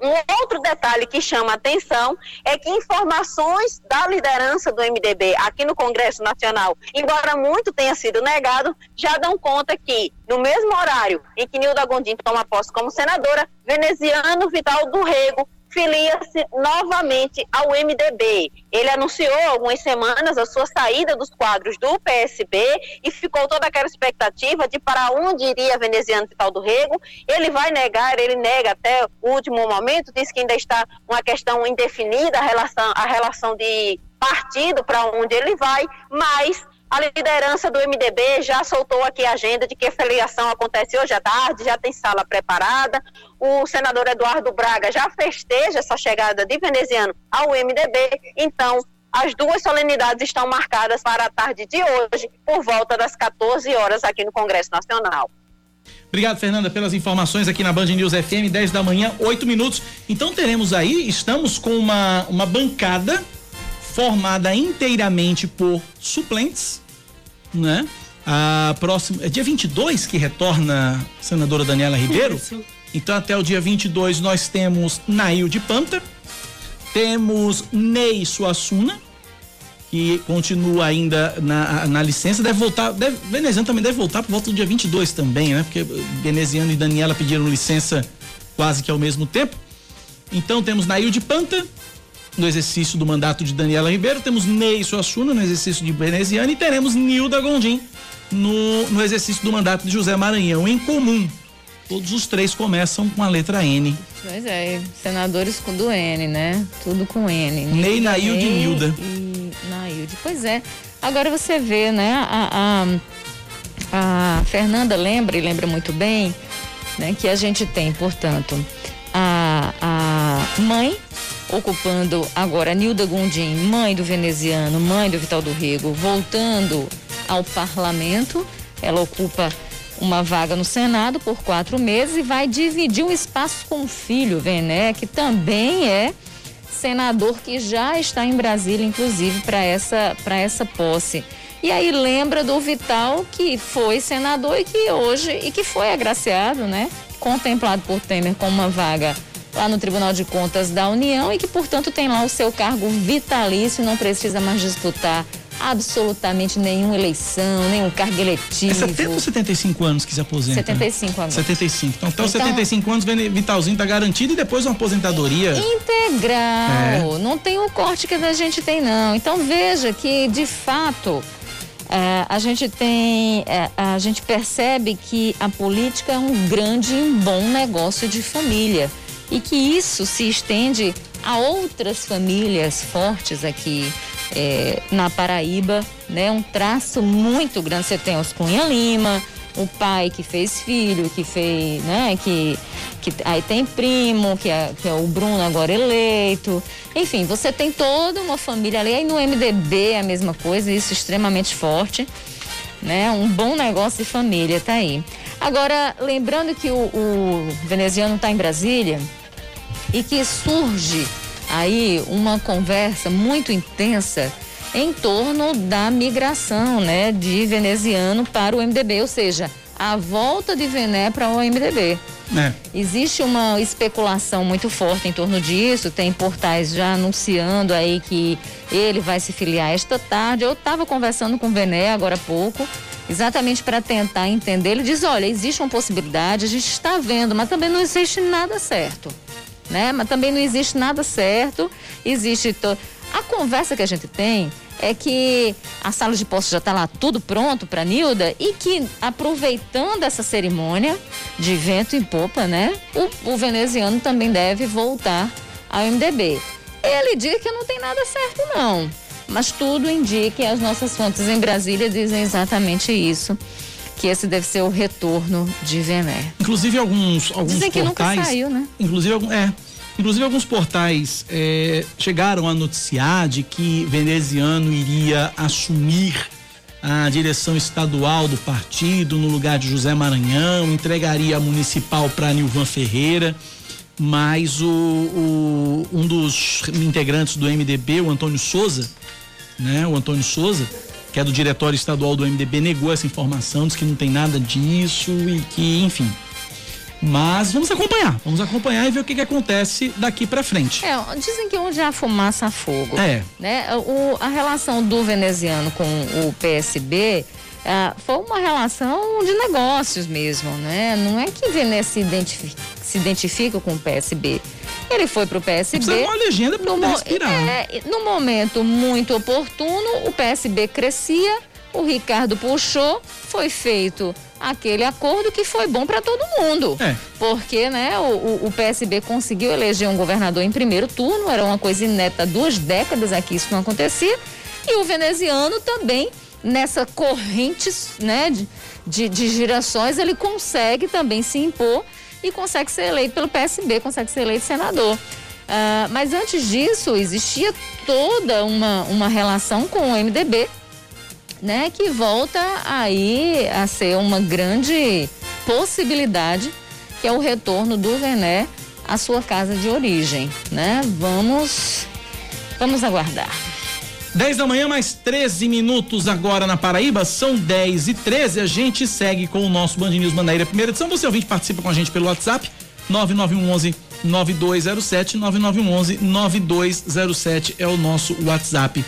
Um outro detalhe que chama atenção é que informações da liderança do MDB aqui no Congresso Nacional, embora muito tenha sido negado, já dão conta que, no mesmo horário em que Nilda Gondim toma posse como senadora, veneziano Vital do Rego filia-se novamente ao MDB. Ele anunciou algumas semanas a sua saída dos quadros do PSB e ficou toda aquela expectativa de para onde iria veneziano Vital do Rego. Ele vai negar, ele nega até o último momento, diz que ainda está uma questão indefinida a relação, a relação de partido para onde ele vai, mas a liderança do MDB já soltou aqui a agenda de que a filiação acontece hoje à tarde, já tem sala preparada. O senador Eduardo Braga já festeja essa chegada de veneziano ao MDB. Então, as duas solenidades estão marcadas para a tarde de hoje, por volta das 14 horas, aqui no Congresso Nacional. Obrigado, Fernanda, pelas informações aqui na Band News FM, 10 da manhã, 8 minutos. Então teremos aí, estamos com uma, uma bancada formada inteiramente por suplentes, né? A próxima, é dia 22 que retorna a senadora Daniela Ribeiro. Isso. Então até o dia 22 nós temos Nail de Panta, temos Ney Suassuna, que continua ainda na, na licença, deve voltar, deve, Veneziano também deve voltar por volta do dia 22 também, né? Porque Veneziano e Daniela pediram licença quase que ao mesmo tempo. Então temos Nail de Panta, no exercício do mandato de Daniela Ribeiro, temos Ney Suassuna no exercício de Veneziana e teremos Nilda Gondim no, no exercício do mandato de José Maranhão. Em comum, todos os três começam com a letra N. Pois é, senadores com do N, né? Tudo com N. Ney, Nailde e Nilda. E Nailde, pois é. Agora você vê, né? A, a, a Fernanda lembra e lembra muito bem, né? Que a gente tem, portanto, a, a mãe ocupando agora Nilda Gondim, mãe do veneziano, mãe do Vital do Rego, voltando ao parlamento. Ela ocupa uma vaga no Senado por quatro meses e vai dividir um espaço com o filho, Vené, que também é senador que já está em Brasília, inclusive, para essa, essa posse. E aí lembra do Vital, que foi senador e que hoje, e que foi agraciado, né? Contemplado por Temer com uma vaga lá no Tribunal de Contas da União e que, portanto, tem lá o seu cargo vitalício, não precisa mais disputar absolutamente nenhuma eleição, nenhum cargo eletivo. É 70 ou 75 anos que se aposenta? 75 agora. 75. Então, até os então, 75 anos, Vitalzinho tá garantido e depois uma aposentadoria. Integral. É. Não tem o corte que a gente tem, não. Então, veja que, de fato. É, a gente tem, é, a gente percebe que a política é um grande e um bom negócio de família e que isso se estende a outras famílias fortes aqui é, na Paraíba, né? Um traço muito grande. Você tem os Cunha Lima, o pai que fez filho, que fez, né? Que, que aí tem primo, que é, que é o Bruno agora eleito. Enfim, você tem toda uma família ali. Aí no MDB é a mesma coisa, isso extremamente forte, né? Um bom negócio de família, tá aí. Agora, lembrando que o, o veneziano está em Brasília e que surge aí uma conversa muito intensa em torno da migração, né, de veneziano para o MDB, ou seja, a volta de Vené para o MDB. É. Existe uma especulação muito forte em torno disso, tem portais já anunciando aí que ele vai se filiar esta tarde. Eu estava conversando com o Vené agora há pouco, exatamente para tentar entender. Ele diz: olha, existe uma possibilidade, a gente está vendo, mas também não existe nada certo. Né? Mas também não existe nada certo. Existe. To... A conversa que a gente tem é que a sala de posse já está lá tudo pronto para Nilda e que aproveitando essa cerimônia de vento em popa, né, o, o veneziano também deve voltar ao MDB. Ele diz que não tem nada certo não, mas tudo indica e as nossas fontes em Brasília dizem exatamente isso que esse deve ser o retorno de Vené. Inclusive alguns alguns Dizem que portais, nunca saiu, né? Inclusive é, Inclusive, alguns portais é, chegaram a noticiar de que veneziano iria assumir a direção estadual do partido no lugar de José Maranhão, entregaria a municipal para Nilvan Ferreira, mas o, o, um dos integrantes do MDB, o Antônio Souza, né, o Antônio Souza, que é do diretório estadual do MDB, negou essa informação, disse que não tem nada disso e que, enfim, mas vamos acompanhar, vamos acompanhar e ver o que, que acontece daqui para frente. É, dizem que onde há fumaça há fogo. É. Né? O, a relação do veneziano com o PSB é, foi uma relação de negócios mesmo, né? Não é que Vené se identifica, se identifica com o PSB. Ele foi para o PSB. Precisa uma legenda para respirar. É, no momento muito oportuno, o PSB crescia, o Ricardo puxou, foi feito aquele acordo que foi bom para todo mundo. É. Porque né, o, o, PSB conseguiu eleger um governador em primeiro turno, era uma coisa inédita, duas décadas aqui isso não acontecia. E o veneziano também, nessa corrente né, de, de, girações, ele consegue também se impor e consegue ser eleito pelo PSB, consegue ser eleito senador. Uh, mas antes disso, existia toda uma, uma relação com o MDB, né, que volta aí a ser uma grande possibilidade, que é o retorno do Vené à sua casa de origem, né? Vamos vamos aguardar. 10 da manhã, mais 13 minutos agora na Paraíba, são 10 e 13. A gente segue com o nosso Band News Manaíra primeira edição. Você ouvinte participa com a gente pelo WhatsApp 9911 9207 9911 9207 é o nosso WhatsApp.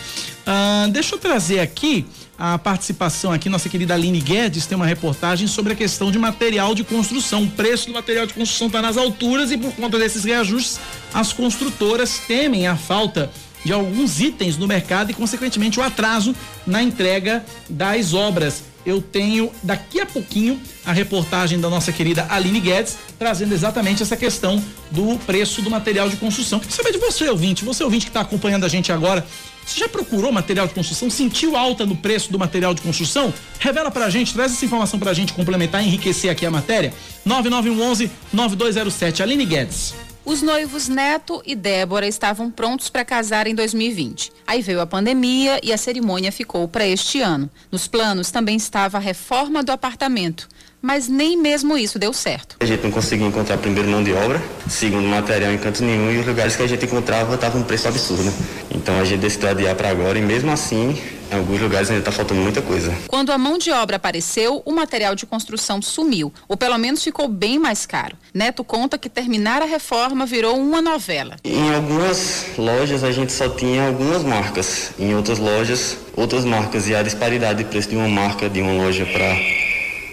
Ah, deixa eu trazer aqui a participação aqui, nossa querida Aline Guedes tem uma reportagem sobre a questão de material de construção. O preço do material de construção está nas alturas e por conta desses reajustes, as construtoras temem a falta de alguns itens no mercado e, consequentemente, o atraso na entrega das obras. Eu tenho daqui a pouquinho a reportagem da nossa querida Aline Guedes, trazendo exatamente essa questão do preço do material de construção. Queria saber de você, ouvinte, você ouvinte que está acompanhando a gente agora, você já procurou material de construção? Sentiu alta no preço do material de construção? Revela pra gente, traz essa informação pra gente complementar, enriquecer aqui a matéria. 9911 9207. Aline Guedes. Os noivos Neto e Débora estavam prontos para casar em 2020. Aí veio a pandemia e a cerimônia ficou para este ano. Nos planos também estava a reforma do apartamento mas nem mesmo isso deu certo. A gente não conseguia encontrar primeiro mão de obra, segundo material em canto nenhum e os lugares que a gente encontrava estavam um preço absurdo. Né? Então a gente decidiu adiar para agora e mesmo assim em alguns lugares ainda está faltando muita coisa. Quando a mão de obra apareceu, o material de construção sumiu, ou pelo menos ficou bem mais caro. Neto conta que terminar a reforma virou uma novela. Em algumas lojas a gente só tinha algumas marcas, em outras lojas outras marcas e a disparidade de preço de uma marca de uma loja para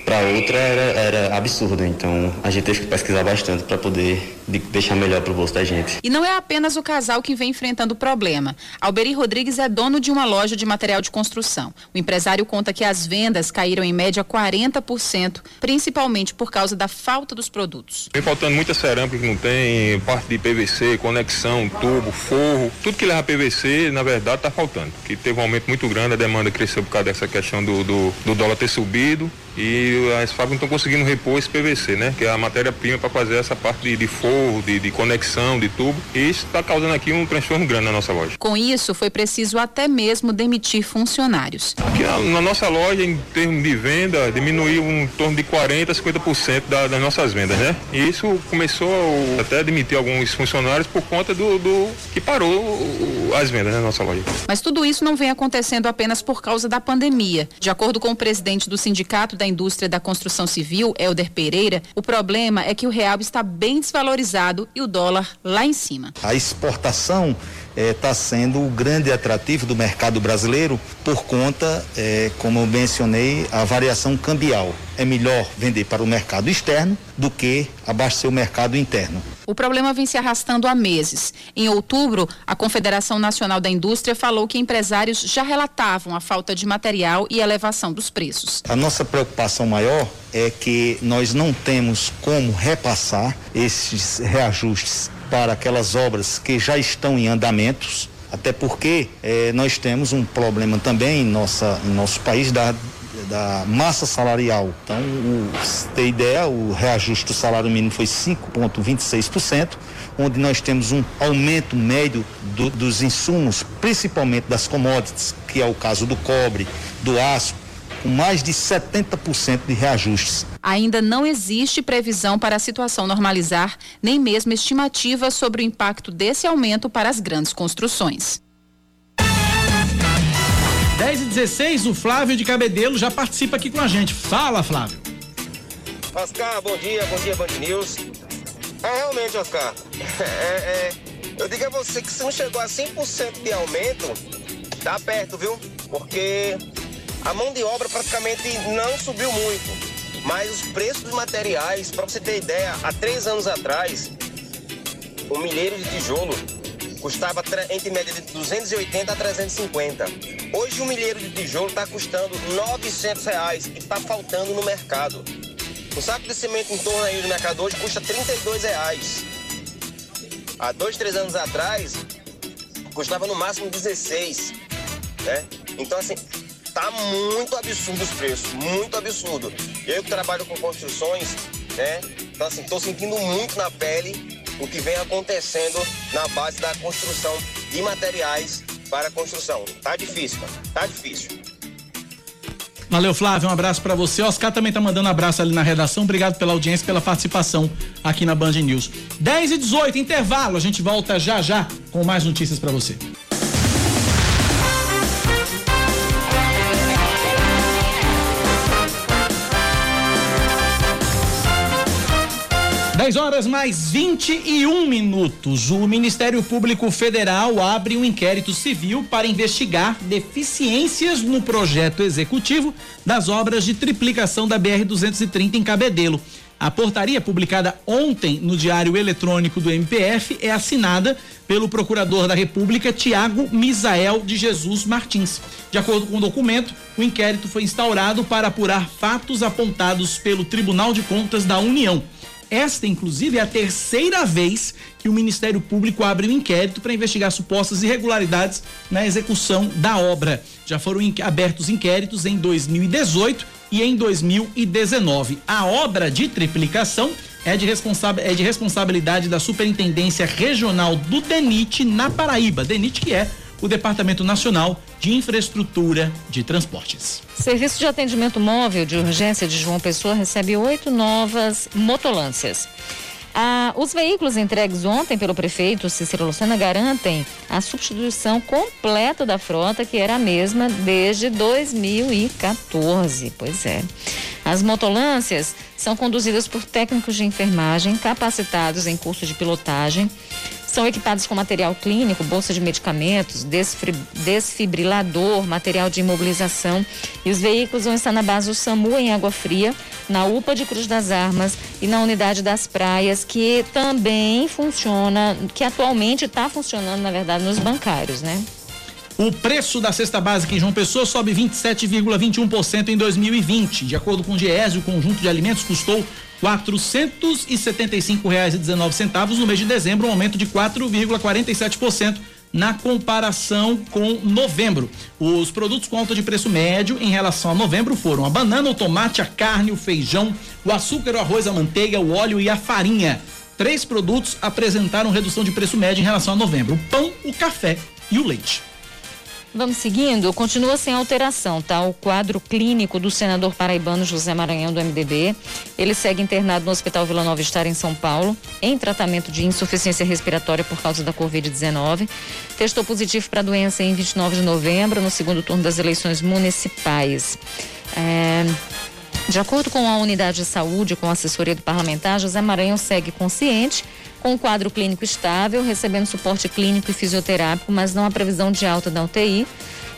para outra era, era absurda. Então a gente teve que pesquisar bastante para poder de deixar melhor para o bolso da gente. E não é apenas o casal que vem enfrentando o problema. Alberi Rodrigues é dono de uma loja de material de construção. O empresário conta que as vendas caíram em média 40%, principalmente por causa da falta dos produtos. Vem faltando muita cerâmica que não tem, parte de PVC, conexão, tubo, forro, tudo que leva PVC, na verdade, está faltando. Que teve um aumento muito grande, a demanda cresceu por causa dessa questão do, do, do dólar ter subido e as fábricas não estão conseguindo repor esse PVC, né? Que é a matéria-prima para fazer essa parte de, de forro, de, de conexão, de tubo. E isso está causando aqui um transtorno grande na nossa loja. Com isso, foi preciso até mesmo demitir funcionários. Aqui na, na nossa loja, em termos de venda, diminuiu em torno de 40% a 50% da, das nossas vendas, né? E isso começou até a demitir alguns funcionários por conta do, do que parou as vendas na nossa loja. Mas tudo isso não vem acontecendo apenas por causa da pandemia. De acordo com o presidente do Sindicato da indústria da construção civil, Helder Pereira, o problema é que o real está bem desvalorizado e o dólar lá em cima. A exportação está eh, sendo o grande atrativo do mercado brasileiro por conta, eh, como eu mencionei, a variação cambial. É melhor vender para o mercado externo do que abastecer o mercado interno. O problema vem se arrastando há meses. Em outubro, a Confederação Nacional da Indústria falou que empresários já relatavam a falta de material e elevação dos preços. A nossa preocupação maior é que nós não temos como repassar esses reajustes para aquelas obras que já estão em andamentos, até porque eh, nós temos um problema também em, nossa, em nosso país da, da massa salarial. Então, o, ter ideia, o reajuste do salário mínimo foi 5,26%, onde nós temos um aumento médio do, dos insumos, principalmente das commodities, que é o caso do cobre, do aço, com mais de 70% de reajustes. Ainda não existe previsão para a situação normalizar, nem mesmo estimativa sobre o impacto desse aumento para as grandes construções. 10 e 16, o Flávio de Cabedelo já participa aqui com a gente. Fala, Flávio. Oscar, bom dia, bom dia, Band News. É, realmente, Oscar, é, é, eu digo a você que se não chegou a 100% de aumento, tá perto, viu? Porque a mão de obra praticamente não subiu muito, mas os preços dos materiais, para você ter ideia, há três anos atrás, um milheiro de tijolo custava entre média de 280 a 350. Hoje um milheiro de tijolo está custando 900 reais e está faltando no mercado. O saco de cimento em torno aí do mercado hoje custa 32 reais. Há dois, três anos atrás, custava no máximo 16. Né? Então, assim, tá muito absurdo os preços, muito absurdo. Eu que trabalho com construções, né? Então assim, tô sentindo muito na pele o que vem acontecendo na base da construção de materiais para a construção. Tá difícil, cara. Tá difícil. Valeu, Flávio. Um abraço para você. Oscar também tá mandando abraço ali na redação. Obrigado pela audiência, pela participação aqui na Band News. 10 e 18, intervalo. A gente volta já já com mais notícias para você. 10 horas mais 21 minutos. O Ministério Público Federal abre um inquérito civil para investigar deficiências no projeto executivo das obras de triplicação da BR-230 em Cabedelo. A portaria publicada ontem no Diário Eletrônico do MPF é assinada pelo Procurador da República, Tiago Misael de Jesus Martins. De acordo com o documento, o inquérito foi instaurado para apurar fatos apontados pelo Tribunal de Contas da União. Esta, inclusive, é a terceira vez que o Ministério Público abre um inquérito para investigar supostas irregularidades na execução da obra. Já foram abertos inquéritos em 2018 e em 2019. A obra de triplicação é de, é de responsabilidade da Superintendência Regional do DENIT na Paraíba. DENIT que é o Departamento Nacional de Infraestrutura de Transportes. Serviço de atendimento móvel de urgência de João Pessoa recebe oito novas motolâncias. Ah, os veículos entregues ontem pelo prefeito Cícero Lucena garantem a substituição completa da frota, que era a mesma desde 2014. Pois é. As motolâncias são conduzidas por técnicos de enfermagem capacitados em curso de pilotagem são equipados com material clínico, bolsa de medicamentos, desfibrilador, material de imobilização. E os veículos vão estar na base do SAMU em Água Fria, na UPA de Cruz das Armas e na unidade das praias, que também funciona, que atualmente está funcionando, na verdade, nos bancários, né? O preço da cesta básica em João Pessoa sobe 27,21% em 2020. De acordo com o Diese, o conjunto de alimentos custou dezenove centavos no mês de dezembro, um aumento de 4,47% na comparação com novembro. Os produtos com alta de preço médio em relação a novembro foram a banana, o tomate, a carne, o feijão, o açúcar, o arroz, a manteiga, o óleo e a farinha. Três produtos apresentaram redução de preço médio em relação a novembro: o pão, o café e o leite. Vamos seguindo, continua sem alteração, tá? O quadro clínico do senador paraibano José Maranhão do MDB. Ele segue internado no Hospital Vila Nova Estar em São Paulo, em tratamento de insuficiência respiratória por causa da Covid-19. Testou positivo para a doença em 29 de novembro, no segundo turno das eleições municipais. É... De acordo com a unidade de saúde, com a assessoria do parlamentar, José Maranhão segue consciente, com um quadro clínico estável, recebendo suporte clínico e fisioterápico, mas não há previsão de alta da UTI.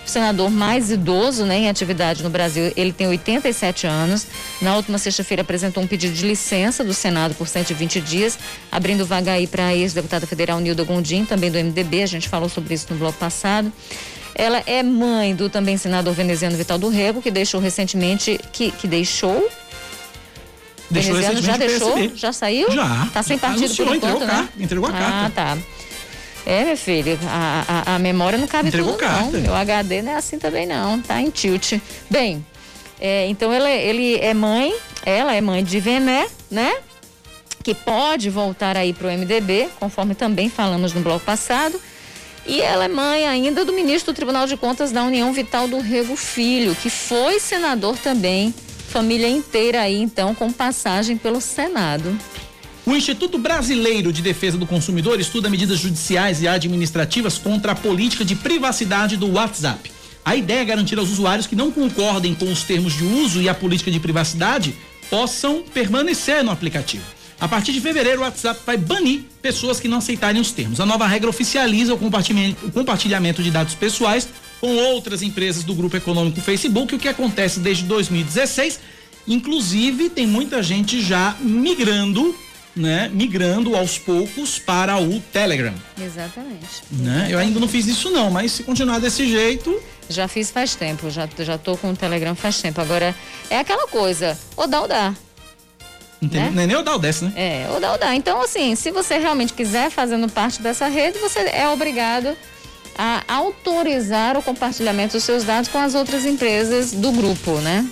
O senador mais idoso né, em atividade no Brasil, ele tem 87 anos. Na última sexta-feira apresentou um pedido de licença do Senado por 120 dias, abrindo vaga aí para a ex-deputada federal Nilda Gondim, também do MDB. A gente falou sobre isso no bloco passado. Ela é mãe do também senador veneziano Vital do Rego, que deixou recentemente, que, que deixou Deixou veneziano já deixou? PSB. Já saiu? Já. Tá sem Já partido anunciou, por enquanto, entregou né? carta, entregou a ah, carta. tá. É, meu filho, a, a, a memória não cabe Entregou tudo, carta. não. Meu HD não é assim também, não. Tá em tilt. Bem, é, então ele, ele é mãe, ela é mãe de Vené, né? Que pode voltar aí pro MDB, conforme também falamos no bloco passado. E ela é mãe ainda do ministro do Tribunal de Contas da União Vital do Rego Filho, que foi senador também. Família inteira aí, então, com passagem pelo Senado. O Instituto Brasileiro de Defesa do Consumidor estuda medidas judiciais e administrativas contra a política de privacidade do WhatsApp. A ideia é garantir aos usuários que não concordem com os termos de uso e a política de privacidade possam permanecer no aplicativo. A partir de fevereiro, o WhatsApp vai banir pessoas que não aceitarem os termos. A nova regra oficializa o compartilhamento, de dados pessoais com outras empresas do grupo econômico Facebook, o que acontece desde 2016. Inclusive, tem muita gente já migrando, né? Migrando aos poucos para o Telegram. Exatamente. Né? Eu ainda não fiz isso não, mas se continuar desse jeito, Já fiz faz tempo, já, já tô com o Telegram faz tempo. Agora, é aquela coisa, ou dá ou dá. entendeu? Né? Não é nem o Dal desce, né? É, ou dá ou dá. Então, assim, se você realmente quiser fazendo parte dessa rede, você é obrigado a autorizar o compartilhamento dos seus dados com as outras empresas do grupo, né?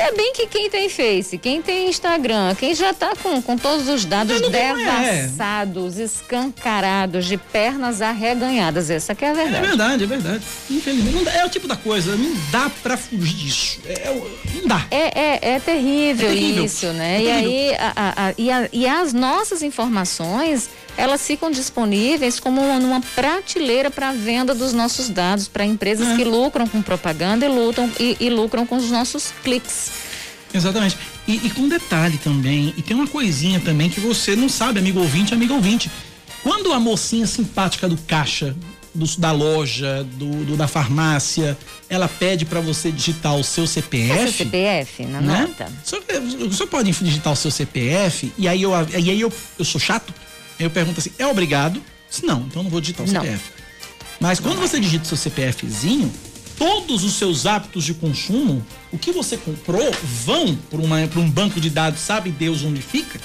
É bem que quem tem Face, quem tem Instagram, quem já tá com, com todos os dados é. devassados, escancarados, de pernas arreganhadas. Essa que é a É verdade. verdade, é verdade. Infelizmente, dá- é o tipo da coisa, não dá pra fugir disso. É, é não dá. É, é, é terrível, É terrível. isso, né? É e terrível. aí, a- a- a- e, e as nossas informações, elas ficam disponíveis como uma, numa prateleira para venda dos nossos dados para empresas É. que lucram com propaganda e, lutam, e, e lucram com os nossos cliques. Exatamente. E, e com detalhe também, e tem uma coisinha também que você não sabe, amigo ouvinte, amigo ouvinte. Quando a mocinha simpática do caixa, do- da loja, do, do- da farmácia, ela pede pra você digitar o seu CPF. Esse CPF na né? nota. Só, só pode digitar o seu CPF e aí eu, e aí eu, eu sou chato, eu pergunto assim, é obrigado? Se não, então não vou digitar o Não. CPF. Mas quando você digita o seu CPFzinho, todos os seus hábitos de consumo, o que você comprou, vão para um banco de dados, sabe Deus onde fica?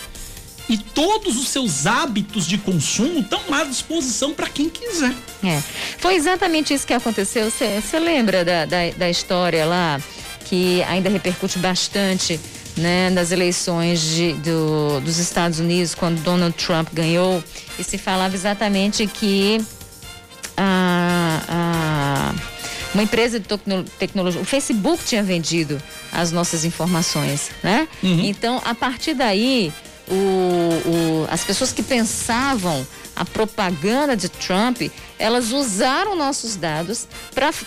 E todos os seus hábitos de consumo estão à disposição para quem quiser. É. Foi exatamente isso que aconteceu. Você lembra da, da, da história lá, que ainda repercute bastante, né, das eleições de, do, dos Estados Unidos, quando Donald Trump ganhou, e se falava exatamente que a, a- uma empresa de tecno- tecnologia, o Facebook tinha vendido as nossas informações, né? Então, a partir daí, o- o- as pessoas que pensavam a propaganda de Trump, elas usaram nossos dados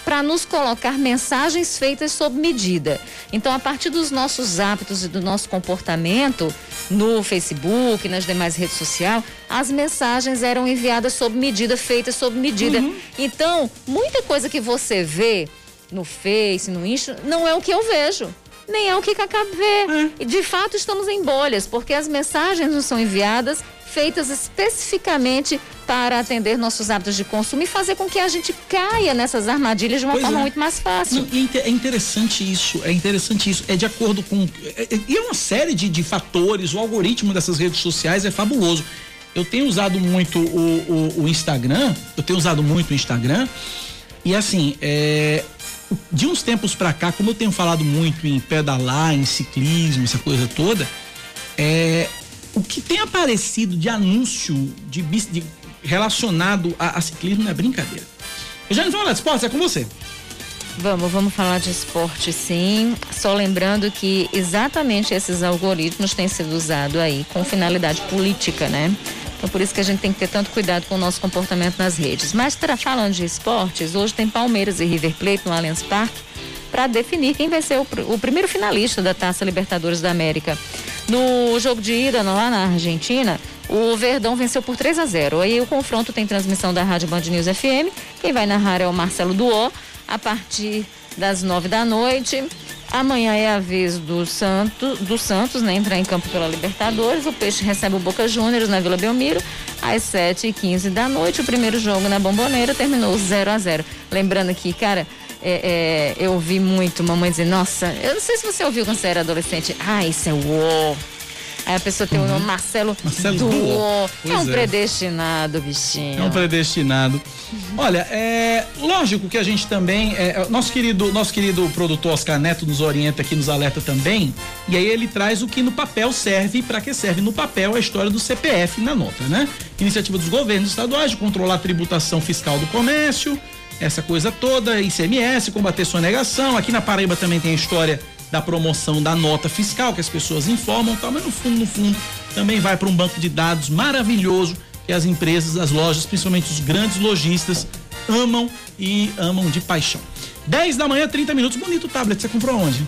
para nos colocar mensagens feitas sob medida. Então, a partir dos nossos hábitos e do nosso comportamento no Facebook, nas demais redes sociais, as mensagens eram enviadas sob medida, feitas sob medida. Então, muita coisa que você vê no Face, no Insta, não é o que eu vejo. Nem é o que vê. E de fato estamos em bolhas, porque as mensagens nos são enviadas feitas especificamente para atender nossos hábitos de consumo e fazer com que a gente caia nessas armadilhas de uma Pois forma é. muito mais fácil. Não, e é é interessante isso, é interessante isso. É de acordo com. é- é- E é, uma série de, de fatores, o algoritmo dessas redes sociais é fabuloso. Eu tenho usado muito o, o- o Instagram, eu tenho usado muito o Instagram, e assim, é, de uns tempos pra cá, como eu tenho falado muito em pedalar, em ciclismo, essa coisa toda, é, o que tem aparecido de anúncio de, de- relacionado a, a ciclismo não é brincadeira. Eu já não vou falar de esporte, é com você. Vamos, vamos falar de esporte sim. Só lembrando que exatamente esses algoritmos têm sido usados aí com finalidade política, né? Então por isso que a gente tem que ter tanto cuidado com o nosso comportamento nas redes. Mas tra- falando de esportes, hoje tem Palmeiras e River Plate no Allianz Parque para definir quem vai ser o, o, primeiro finalista da Taça Libertadores da América. No jogo de ida lá na Argentina, o Verdão venceu por 3 a 0. Aí o confronto tem transmissão da Rádio Band News FM. Quem vai narrar é o Marcelo Duó, a partir das 9 da noite. Amanhã é a vez do, Santo, do Santos, né? Entrar em campo pela Libertadores. O Peixe recebe o Boca Juniors na Vila Belmiro às 7h15 da noite. O primeiro jogo na Bomboneira terminou 0 a 0 Lembrando que, cara, é, é, eu ouvi muito mamãe dizer, nossa, eu não sei se você ouviu quando você era adolescente. Ah, isso é uó. Aí a pessoa tem uhum. o nome Marcelo, Marcelo Duo. É um é. predestinado, bichinho. É um predestinado. Olha, é lógico que a gente também, é, nosso querido, nosso querido produtor Oscar Neto nos orienta aqui, nos alerta também, e aí ele traz o que no papel serve, para que serve no papel a história do CPF na nota, né? Iniciativa dos governos estaduais de controlar a tributação fiscal do comércio, essa coisa toda, ICMS, combater sonegação. Aqui na Paraíba também tem a história da promoção da nota fiscal que as pessoas informam, tal, mas no fundo, no fundo, também vai para um banco de dados maravilhoso que as empresas, as lojas, principalmente os grandes lojistas, amam e amam de paixão. 10 da manhã, 30 minutos. Bonito tablet, você comprou onde?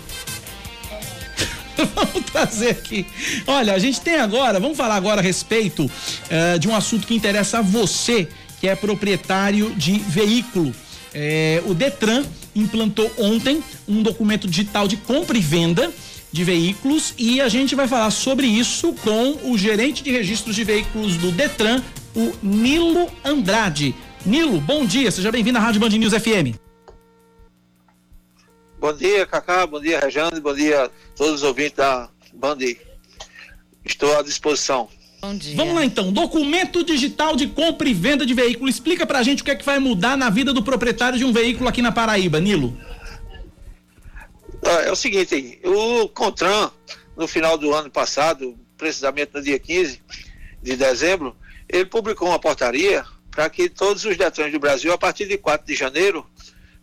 vamos trazer aqui. Olha, a gente tem agora, vamos falar agora a respeito uh, de um assunto que interessa a você, que é proprietário de veículo. É, o Detran implantou ontem um documento digital de compra e venda de veículos e a gente vai falar sobre isso com o gerente de registros de veículos do Detran, o Nilo Andrade. Nilo, bom dia, seja bem-vindo à Rádio Band News FM. Bom dia, Cacá, bom dia, Rejane, bom dia a todos os ouvintes da Band. Estou à disposição. Bom dia. Vamos lá então, documento digital de compra e venda de veículo. Explica pra gente o que é que vai mudar na vida do proprietário de um veículo aqui na Paraíba, Nilo. É, é o seguinte, o Contran, no final do ano passado, precisamente no dia 15 de dezembro, ele publicou uma portaria para que todos os Detrans do Brasil, a partir de 4 de janeiro,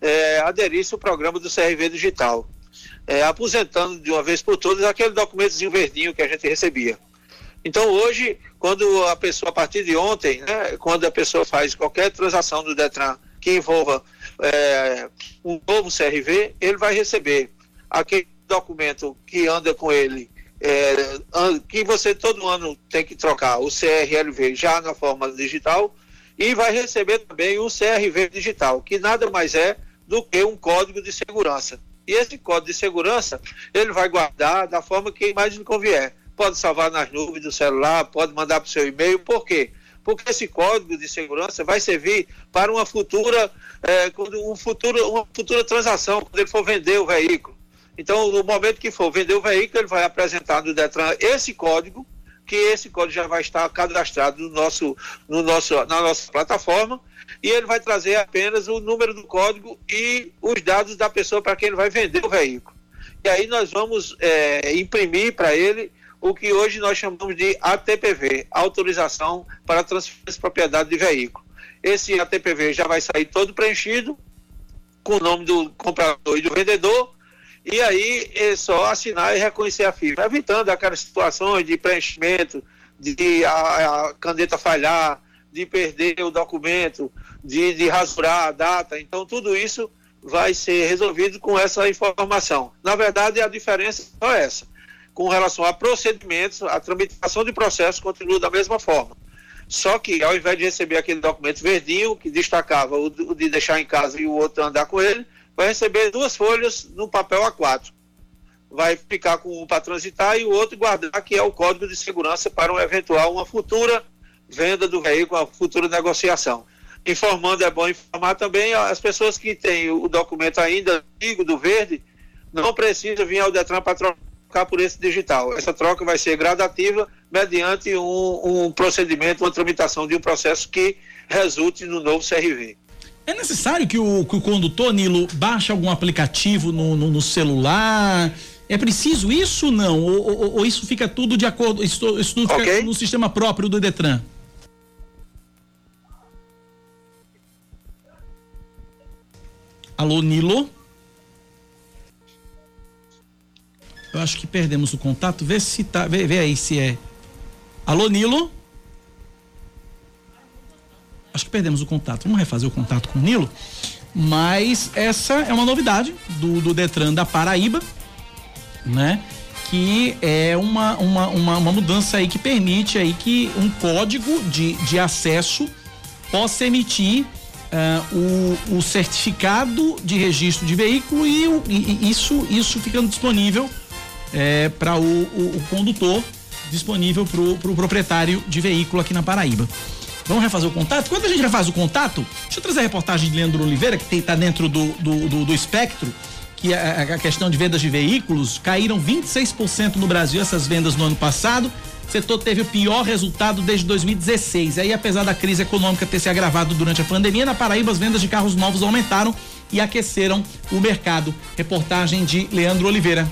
é, aderissem ao programa do CRV Digital, é, aposentando de uma vez por todas aquele documentozinho verdinho que a gente recebia. Então hoje, quando a pessoa, a partir de ontem, né, quando a pessoa faz qualquer transação do Detran que envolva é, um novo CRV, ele vai receber aquele documento que anda com ele, é, que você todo ano tem que trocar o CRLV já na forma digital, e vai receber também o CRV digital, que nada mais é do que um código de segurança. E esse código de segurança ele vai guardar da forma que mais lhe convier pode salvar nas nuvens do celular, pode mandar para o seu e-mail. Por quê? Porque esse código de segurança vai servir para uma futura, é, um futuro, uma futura transação, quando ele for vender o veículo. Então, no momento que for vender o veículo, ele vai apresentar no Detran esse código, que esse código já vai estar cadastrado no nosso, no nosso, na nossa plataforma, e ele vai trazer apenas o número do código e os dados da pessoa para quem ele vai vender o veículo. E aí nós vamos é, imprimir para ele o que hoje nós chamamos de ATPV, autorização para transferência de propriedade de veículo. Esse ATPV já vai sair todo preenchido com o nome do comprador e do vendedor, e aí é só assinar e reconhecer a firma, evitando aquelas situações de preenchimento, de a, a caneta falhar, de perder o documento, de, de rasurar a data. Então, tudo isso vai ser resolvido com essa informação. Na verdade, a diferença é só essa com relação a procedimentos, a tramitação de processo continua da mesma forma. Só que, ao invés de receber aquele documento verdinho, que destacava o de deixar em casa e o outro andar com ele, vai receber duas folhas no papel A4. Vai ficar com um para transitar e o outro guardar, que é o código de segurança para uma eventual, uma futura venda do veículo, uma futura negociação. Informando, é bom informar também as pessoas que têm o documento ainda antigo do verde, não precisa vir ao Detran para trocar por esse digital. Essa troca vai ser gradativa mediante um, um procedimento, uma tramitação de um processo que resulte no novo CRV. É necessário que o, que o condutor, Nilo, baixe algum aplicativo no, no, no celular? É preciso isso não? Ou, ou, ou, isso fica tudo de acordo, isso, isso tudo fica okay. no sistema próprio do Detran? Alô, Nilo? Acho que perdemos o contato. Vê se tá. Vê, vê aí se é. Alô, Nilo? Acho que perdemos o contato. Vamos refazer o contato com o Nilo. Mas essa é uma novidade do, do Detran da Paraíba, né? Que é uma, uma, uma, uma mudança aí que permite aí que um código de, de acesso possa emitir uh, o, o certificado de registro de veículo e, o, e isso, isso ficando disponível é, para o, o, o, condutor, disponível para o pro proprietário de veículo aqui na Paraíba. Vamos refazer o contato? Quando a gente refaz o contato, deixa eu trazer a reportagem de Leandro Oliveira, que está dentro do, do, do, do espectro, que a, a, questão de vendas de veículos caíram 26% no Brasil essas vendas no ano passado. O setor teve o pior resultado desde 2016. Aí, apesar da crise econômica ter se agravado durante a pandemia, na Paraíba as vendas de carros novos aumentaram e aqueceram o mercado. Reportagem de Leandro Oliveira.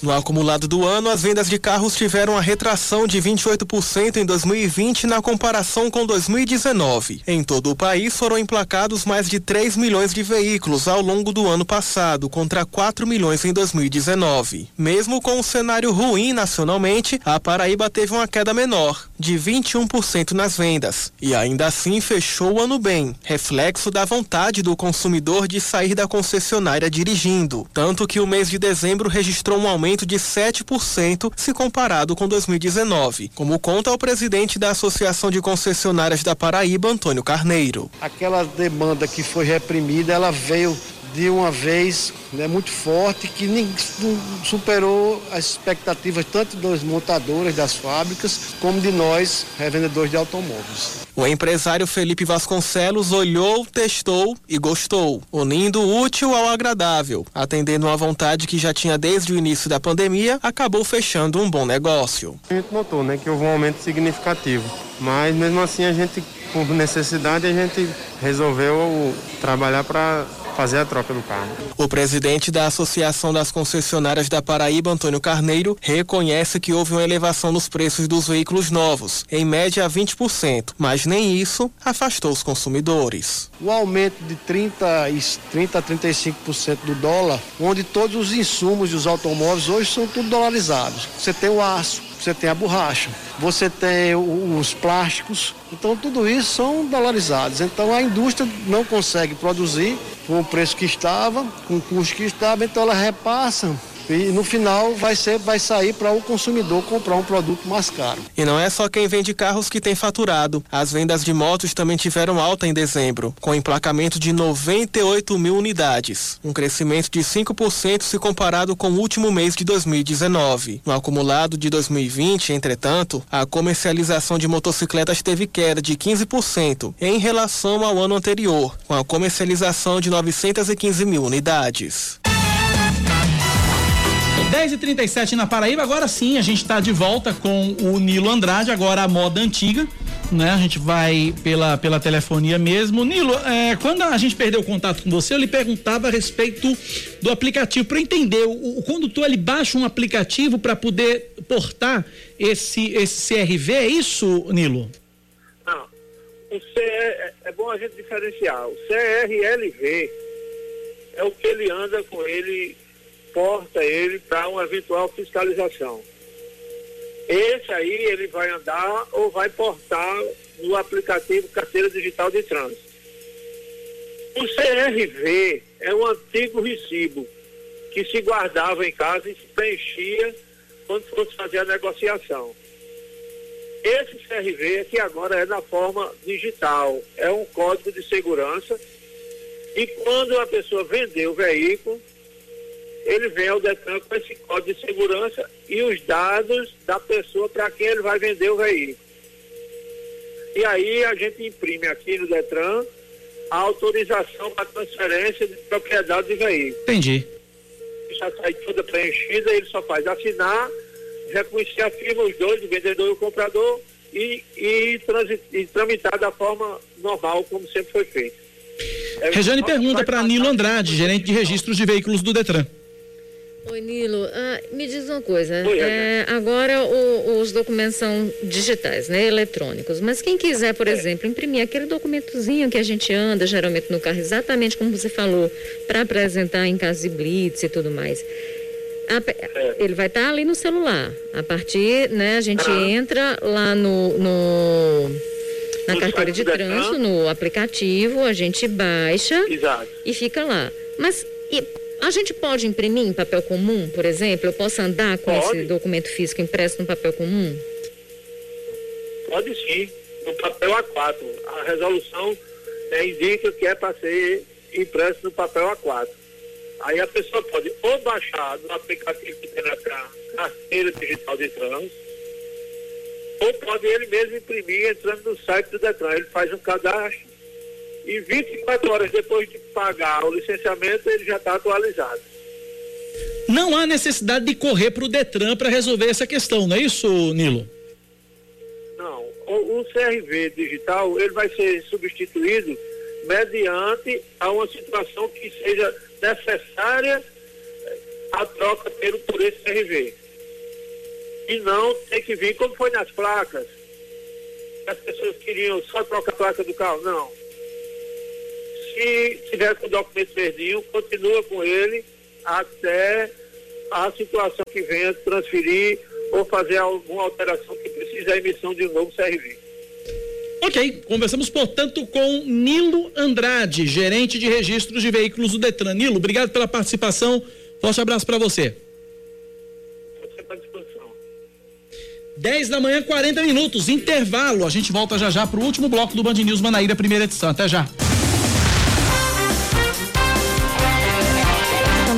No acumulado do ano, as vendas de carros tiveram a retração de 28% em 2020 na comparação com 2019. Em todo o país foram emplacados mais de 3 milhões de veículos ao longo do ano passado, contra 4 milhões em 2019. Mesmo com um cenário ruim nacionalmente, a Paraíba teve uma queda menor, de 21% nas vendas, e ainda assim fechou o ano bem, reflexo da vontade do consumidor de sair da concessionária dirigindo. Tanto que o mês de dezembro registrou um aumento aumento de 7% se comparado com 2019, como conta o presidente da Associação de Concessionárias da Paraíba, Antônio Carneiro. Aquela demanda que foi reprimida, ela veio de uma vez né, muito forte que superou as expectativas tanto das montadoras, das fábricas, como de nós, revendedores de automóveis. O empresário Felipe Vasconcelos olhou, testou e gostou, unindo o útil ao agradável, atendendo uma vontade que já tinha desde o início da pandemia, acabou fechando um bom negócio. A gente notou né, que houve um aumento significativo, mas mesmo assim a gente, por necessidade, a gente resolveu trabalhar para fazer a troca do carro. O presidente da Associação das Concessionárias da Paraíba, Antônio Carneiro, reconhece que houve uma elevação nos preços dos veículos novos, em média 20%, mas nem isso afastou os consumidores. O aumento de 30, 30 a 35% do dólar, onde todos os insumos dos automóveis hoje são tudo dolarizados. Você tem o aço, você tem a borracha, você tem os plásticos, então tudo isso são dolarizados. Então a indústria não consegue produzir com o preço que estava, com o custo que estava, então ela repassa e no final vai ser vai sair para o consumidor comprar um produto mais caro. E não é só quem vende carros que tem faturado. As vendas de motos também tiveram alta em dezembro, com emplacamento de 98 mil unidades, um crescimento de 5% se comparado com o último mês de 2019. No acumulado de 2020, entretanto, a comercialização de motocicletas teve queda de 15% em relação ao ano anterior, com a comercialização de 915 mil unidades. 10 e 37 na Paraíba, agora sim a gente está de volta com o Nilo Andrade, agora a moda antiga, né? A gente vai pela, pela telefonia mesmo. Nilo, é, quando a gente perdeu o contato com você, eu lhe perguntava a respeito do aplicativo, para entender, o, o, condutor ele baixa um aplicativo para poder portar esse, esse CRV, é isso, Nilo? Não, o C, é, é bom a gente diferenciar, o CRLV é o que ele anda com ele porta ele para uma eventual fiscalização. Esse aí ele vai andar ou vai portar no aplicativo Carteira Digital de Trânsito. O CRV é um antigo recibo que se guardava em casa e se preenchia quando fosse fazer a negociação. Esse CRV aqui agora é na forma digital, é um código de segurança e quando a pessoa vender o veículo, ele vem ao Detran com esse código de segurança e os dados da pessoa para quem ele vai vender o veículo. E aí a gente imprime aqui no Detran a autorização para transferência de propriedade de veículo. Entendi. Já sai toda preenchida, ele só faz assinar, reconhecer a firma, os dois, o vendedor e o comprador, e, e, transit, e tramitar da forma normal, como sempre foi feito. É, Rejane pergunta para Nilo Andrade, gerente de registros de veículos do Detran. Oi, Nilo. Ah, me diz uma coisa. É, agora o, os documentos são digitais, né? Eletrônicos. Mas quem quiser, por é. exemplo, imprimir aquele documentozinho que a gente anda geralmente no carro, exatamente como você falou, para apresentar em caso de blitz e tudo mais. A, é. ele vai estar tá ali no celular. A partir, né? A gente entra lá no, no na No carteira de trânsito, no aplicativo, a gente baixa Exato. e fica lá. Mas e a gente pode imprimir em papel comum, por exemplo? Eu posso andar com Pode. esse documento físico impresso no papel comum? Pode sim, no papel A4. A resolução né, indica que é para ser impresso no papel A4. Aí a pessoa pode ou baixar do aplicativo que tem na ca- carteira digital de trânsito, ou pode ele mesmo imprimir entrando no site do Detran. Ele faz um cadastro e 24 horas depois de pagar o licenciamento, ele já está atualizado. Não há necessidade de correr para o Detran para resolver essa questão, não é isso, Nilo? Não, o, o CRV digital ele vai ser substituído mediante a uma situação que seja necessária eh, a troca pelo por esse CRV. E não tem que vir como foi nas placas. As pessoas queriam só trocar a placa do carro. Não. Se tiver com o documento verdinho, continua com ele até a situação que venha transferir ou fazer alguma alteração que precise da emissão de um novo CRV. Ok, conversamos, portanto, com Nilo Andrade, gerente de registros de veículos do Detran. Nilo, obrigado pela participação. Forte abraço para você. Você está à disposição. 10 da manhã, 40 minutos, intervalo. A gente volta já já para o último bloco do Band News Manaíra, primeira edição. Até já.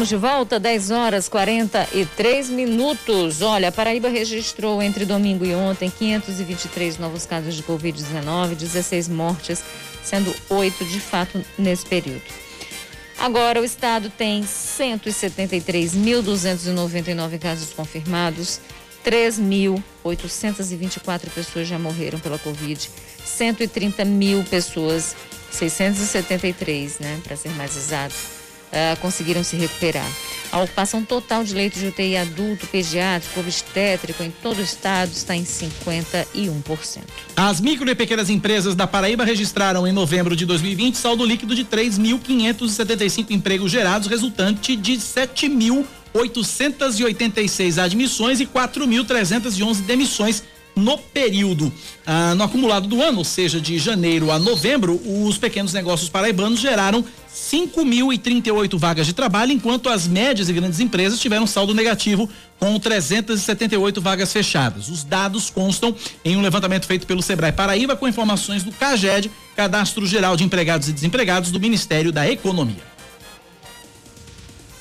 Estamos de volta, 10 horas 43 minutos. Olha, a Paraíba registrou entre domingo e ontem 523 novos casos de Covid-19, 16 mortes, sendo oito de fato nesse período. Agora, o estado tem 173.299 casos confirmados, 3.824 pessoas já morreram pela Covid, 130 mil pessoas, 673, né, para ser mais exato, ah, conseguiram se recuperar. A ocupação total de leitos de UTI adulto, pediátrico, obstétrico em todo o estado está em 51%. As micro e pequenas empresas da Paraíba registraram em novembro de 2020 saldo líquido de 3.575 empregos gerados, resultante de 7.886 admissões e 4.311 demissões no período. Ah, no acumulado do ano, ou seja, de janeiro a novembro, os pequenos negócios paraibanos geraram 5.038 vagas de trabalho, enquanto as médias e grandes empresas tiveram saldo negativo com 378 vagas fechadas. Os dados constam em um levantamento feito pelo Sebrae Paraíba com informações do CAGED, Cadastro Geral de Empregados e Desempregados do Ministério da Economia.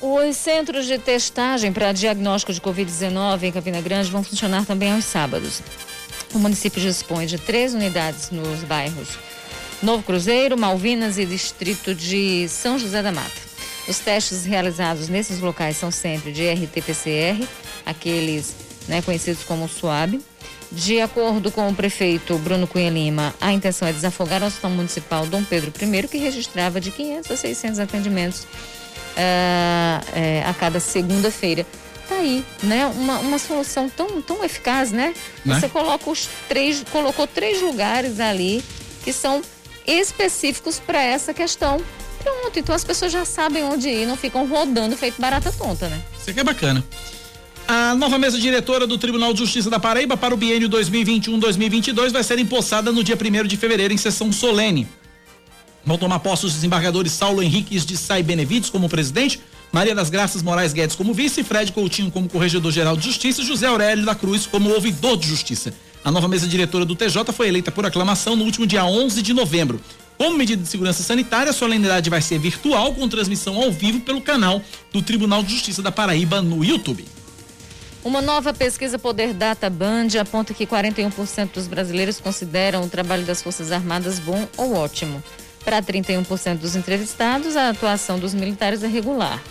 Os centros de testagem para diagnóstico de Covid-19 em Campina Grande vão funcionar também aos sábados. O município dispõe de três unidades nos bairros Novo Cruzeiro, Malvinas e Distrito de São José da Mata. Os testes realizados nesses locais são sempre de RT-PCR, aqueles né, conhecidos como SUAB. De acordo com o prefeito Bruno Cunha Lima, a intenção é desafogar o Hospital Municipal Dom Pedro I, que registrava de 500 a 600 atendimentos é, a cada segunda-feira. Tá aí, né? Uma, uma solução tão, tão eficaz, né? Né? Você coloca os três, colocou três lugares ali que são específicos para essa questão. Pronto, então as pessoas já sabem onde ir, não ficam rodando feito barata tonta, né? Isso aqui é bacana. A nova mesa diretora do Tribunal de Justiça da Paraíba para o biênio 2021-2022 vai ser empossada no dia 1 de fevereiro em sessão solene. Vão tomar posse os desembargadores Saulo Henriques de Sai Benevides como presidente, Maria das Graças Moraes Guedes como vice, Fred Coutinho como corregedor-geral de justiça e José Aurélio da Cruz como ouvidor de justiça. A nova mesa diretora do TJ foi eleita por aclamação no último dia 11 de novembro. Como medida de segurança sanitária, a solenidade vai ser virtual com transmissão ao vivo pelo canal do Tribunal de Justiça da Paraíba no YouTube. Uma nova pesquisa Poder Data Band aponta que 41% dos brasileiros consideram o trabalho das Forças Armadas bom ou ótimo. Para 31% dos entrevistados, a atuação dos militares é regular.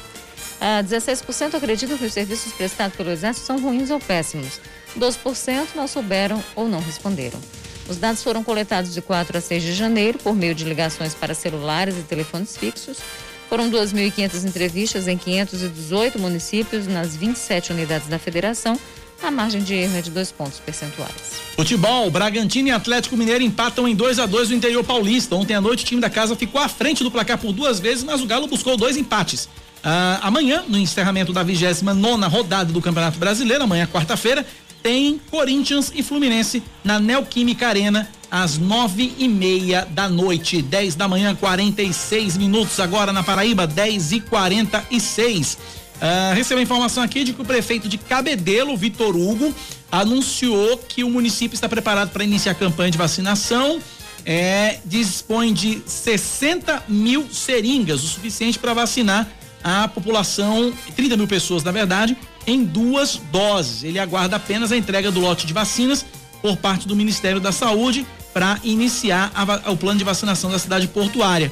Ah, 16% acreditam que os serviços prestados pelo Exército são ruins ou péssimos. 12% não souberam ou não responderam. Os dados foram coletados de 4 a 6 de janeiro por meio de ligações para celulares e telefones fixos. Foram 2.500 entrevistas em 518 municípios nas 27 unidades da federação. A margem de erro é de dois pontos percentuais. Futebol, Bragantino e Atlético Mineiro empatam em 2 a 2 no interior paulista. Ontem à noite o time da casa ficou à frente do placar por duas vezes, mas o Galo buscou dois empates. Ah, amanhã, no encerramento da 29 rodada do Campeonato Brasileiro, amanhã quarta-feira, tem Corinthians e Fluminense na Neoquímica Arena às nove e meia da noite. 10 da manhã, 46 minutos. Agora na Paraíba, 10 e 46. Uh, recebeu informação aqui de que o prefeito de Cabedelo, Vitor Hugo, anunciou que o município está preparado para iniciar a campanha de vacinação. É, dispõe de 60 mil seringas, o suficiente para vacinar a população, 30 mil pessoas, na verdade, em duas doses. Ele aguarda apenas a entrega do lote de vacinas por parte do Ministério da Saúde para iniciar a, o plano de vacinação da cidade portuária.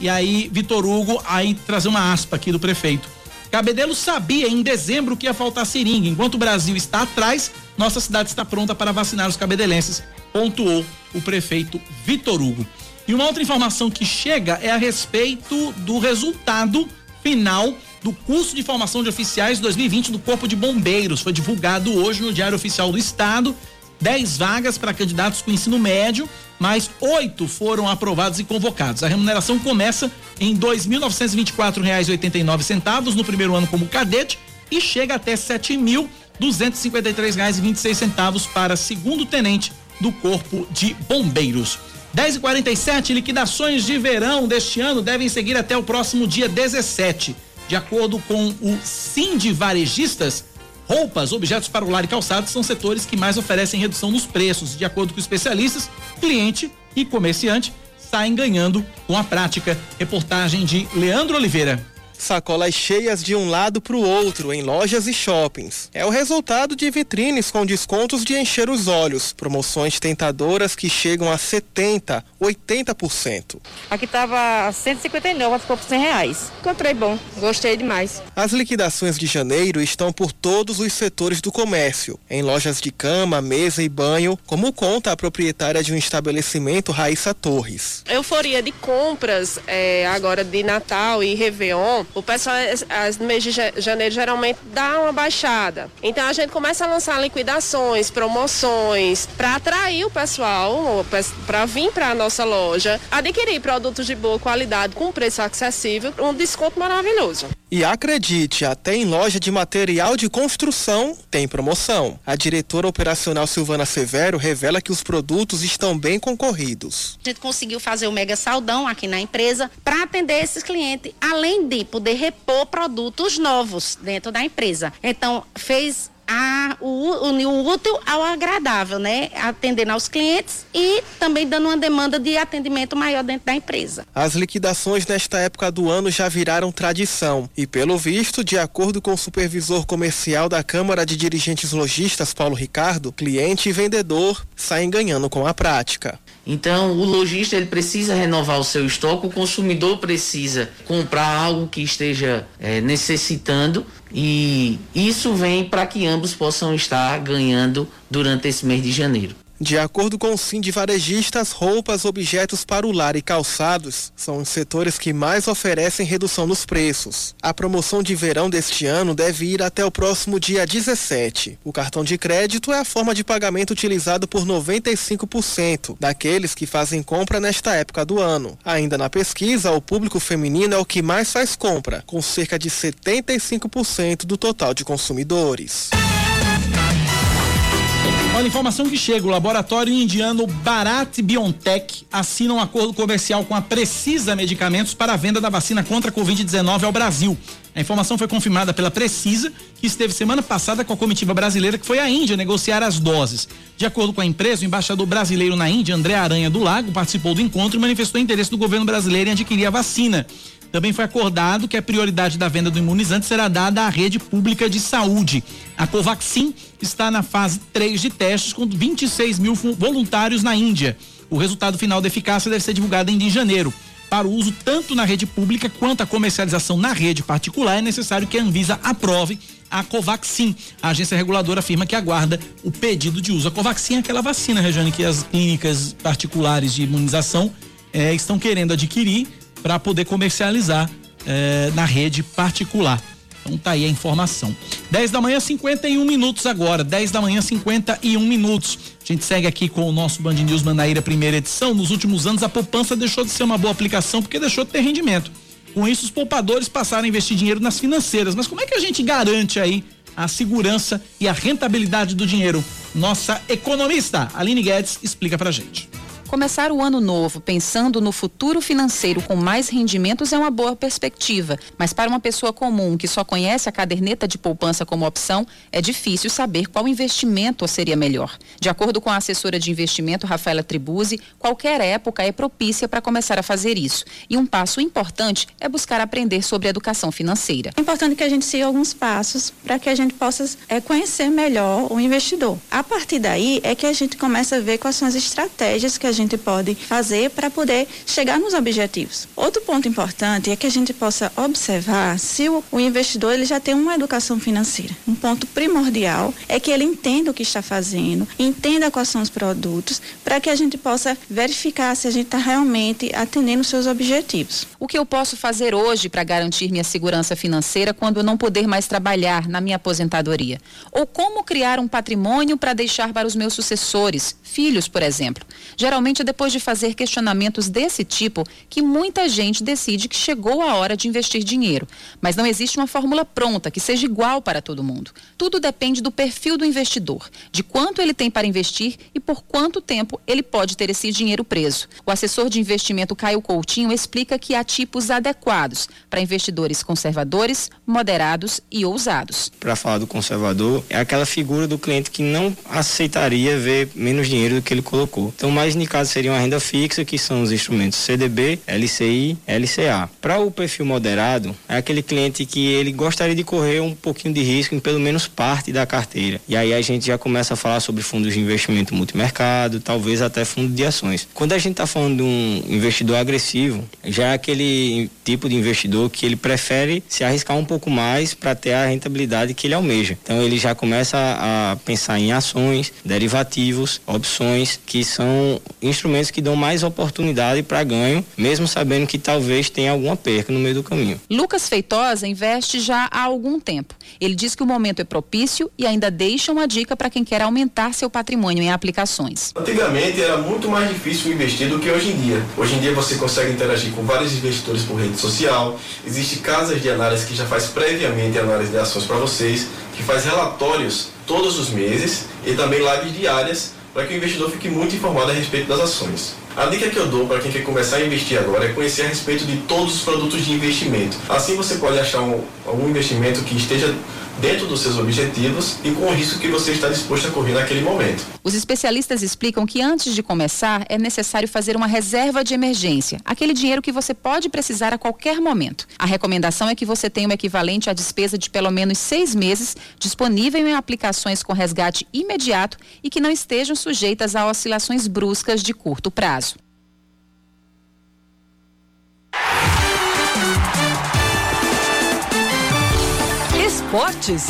E aí, Vitor Hugo, aí trazer uma aspa aqui do prefeito. Cabedelo sabia em dezembro que ia faltar seringa. Enquanto o Brasil está atrás, nossa cidade está pronta para vacinar os cabedelenses, pontuou o prefeito Vitor Hugo. E uma outra informação que chega é a respeito do resultado final do curso de formação de oficiais 2020 do Corpo de Bombeiros. Foi divulgado hoje no Diário Oficial do Estado. 10 vagas para candidatos com ensino médio, mas oito foram aprovados e convocados. A remuneração começa em R$ 2.924,89 no primeiro ano como cadete e chega até R$ 7.253,26 para segundo tenente do Corpo de Bombeiros. 10 e 47 liquidações de verão deste ano devem seguir até o próximo dia 17. De acordo com o Sind Varejistas, roupas, objetos para o lar e calçados são setores que mais oferecem redução nos preços. De acordo com especialistas, cliente e comerciante saem ganhando com a prática. Reportagem de Leandro Oliveira sacolas cheias de um lado para o outro em lojas e shoppings. É o resultado de vitrines com descontos de encher os olhos, promoções tentadoras que chegam a 70, 80%. Aqui estava 159, ficou por 100 reais. Encontrei bom, gostei demais. As liquidações de janeiro estão por todos os setores do comércio, em lojas de cama, mesa e banho, como conta a proprietária de um estabelecimento, Raíssa Torres. Euforia de compras é, agora de Natal e Réveillon o pessoal, as, no mês de janeiro, geralmente dá uma baixada. Então a gente começa a lançar liquidações, promoções, para atrair o pessoal, para vir para a nossa loja, adquirir produtos de boa qualidade com preço acessível, um desconto maravilhoso. E acredite, até em loja de material de construção tem promoção. A diretora operacional Silvana Severo revela que os produtos estão bem concorridos. A gente conseguiu fazer o mega saldão aqui na empresa para atender esses clientes, além de poder repor produtos novos dentro da empresa. Então, fez a, o, o, o, útil ao agradável, né? Atendendo aos clientes e também dando uma demanda de atendimento maior dentro da empresa. As liquidações nesta época do ano já viraram tradição e, pelo visto, de acordo com o supervisor comercial da Câmara de Dirigentes Logistas, Paulo Ricardo, cliente e vendedor saem ganhando com a prática. Então, o lojista ele precisa renovar o seu estoque, o consumidor precisa comprar algo que esteja é, necessitando e isso vem para que ambos possam estar ganhando durante esse mês de janeiro. De acordo com o Sim de Varejistas, roupas, objetos para o lar e calçados são os setores que mais oferecem redução nos preços. A promoção de verão deste ano deve ir até o próximo dia 17. O cartão de crédito é a forma de pagamento utilizado por 95% daqueles que fazem compra nesta época do ano. Ainda na pesquisa, o público feminino é o que mais faz compra, com cerca de 75% do total de consumidores. Olha, informação que chega: o laboratório indiano Bharat Biotech assina um acordo comercial com a Precisa Medicamentos para a venda da vacina contra a Covid-19 ao Brasil. A informação foi confirmada pela Precisa, que esteve semana passada com a comitiva brasileira que foi à Índia negociar as doses. De acordo com a empresa, o embaixador brasileiro na Índia, André Aranha do Lago, participou do encontro e manifestou interesse do governo brasileiro em adquirir a vacina. Também foi acordado que a prioridade da venda do imunizante será dada à rede pública de saúde. A Covaxin está na fase 3 de testes com 26 mil voluntários na Índia. O resultado final da eficácia deve ser divulgado ainda em janeiro. Para o uso tanto na rede pública quanto a comercialização na rede particular, é necessário que a Anvisa aprove a Covaxin. A agência reguladora afirma que aguarda o pedido de uso. A Covaxin é aquela vacina, Regiane, que as clínicas particulares de imunização eh, estão querendo adquirir para poder comercializar eh, na rede particular. Então tá aí a informação. 10 da manhã, 51 minutos agora. 10 da manhã, 51 minutos. A gente segue aqui com o nosso Band News Manaíra, primeira edição. Nos últimos anos, a poupança deixou de ser uma boa aplicação porque deixou de ter rendimento. Com isso, os poupadores passaram a investir dinheiro nas financeiras. Mas como é que a gente garante aí a segurança e a rentabilidade do dinheiro? Nossa economista, Aline Guedes, explica pra gente. Começar o ano novo pensando no futuro financeiro com mais rendimentos é uma boa perspectiva, mas para uma pessoa comum que só conhece a caderneta de poupança como opção, é difícil saber qual investimento seria melhor. De acordo com a assessora de investimento Rafaela Tribuzzi, qualquer época é propícia para começar a fazer isso. E um passo importante é buscar aprender sobre educação financeira. É importante que a gente siga alguns passos para que a gente possa é, conhecer melhor o investidor. A partir daí é que a gente começa a ver quais são as estratégias que a gente pode fazer para poder chegar nos objetivos. Outro ponto importante é que a gente possa observar se o, o investidor ele já tem uma educação financeira. Um ponto primordial é que ele entenda o que está fazendo, entenda quais são os produtos, para que a gente possa verificar se a gente está realmente atendendo os seus objetivos. O que eu posso fazer hoje para garantir minha segurança financeira quando eu não puder mais trabalhar na minha aposentadoria? Ou como criar um patrimônio para deixar para os meus sucessores, filhos, por exemplo? Geralmente é depois de fazer questionamentos desse tipo que muita gente decide que chegou a hora de investir dinheiro. Mas não existe uma fórmula pronta que seja igual para todo mundo. Tudo depende do perfil do investidor, de quanto ele tem para investir e por quanto tempo ele pode ter esse dinheiro preso. O assessor de investimento Caio Coutinho explica que há tipos adequados para investidores conservadores, moderados e ousados. Para falar do conservador, é aquela figura do cliente que não aceitaria ver menos dinheiro do que ele colocou. Então, mais indicado seria uma renda fixa, que são os instrumentos CDB, LCI, LCA. Para o perfil moderado, é aquele cliente que ele gostaria de correr um pouquinho de risco em pelo menos parte da carteira. E aí a gente já começa a falar sobre fundos de investimento multimercado, talvez até fundo de ações. Quando a gente está falando de um investidor agressivo, já é aquele tipo de investidor que ele prefere se arriscar um pouco mais para ter a rentabilidade que ele almeja. Então ele já começa a pensar em ações, derivativos, opções, que são instrumentos que dão mais oportunidade para ganho, mesmo sabendo que talvez tenha alguma perca no meio do caminho. Lucas Feitosa investe já há algum tempo. Ele diz que o momento é propício e ainda deixa uma dica para quem quer aumentar seu patrimônio em aplicações. Antigamente era muito mais difícil investir do que hoje em dia. Hoje em dia você consegue interagir com vários investidores por rede social. Existem casas de análise que já faz previamente análise de ações para vocês, que faz relatórios todos os meses e também lives diárias para que o investidor fique muito informado a respeito das ações. A dica que eu dou para quem quer começar a investir agora é conhecer a respeito de todos os produtos de investimento. Assim você pode achar um, algum investimento que esteja dentro dos seus objetivos e com o risco que você está disposto a correr naquele momento. Os especialistas explicam que antes de começar é necessário fazer uma reserva de emergência, aquele dinheiro que você pode precisar a qualquer momento. A recomendação é que você tenha o equivalente à despesa de pelo menos seis meses disponível em aplicações com resgate imediato e que não estejam sujeitas a oscilações bruscas de curto prazo. Esportes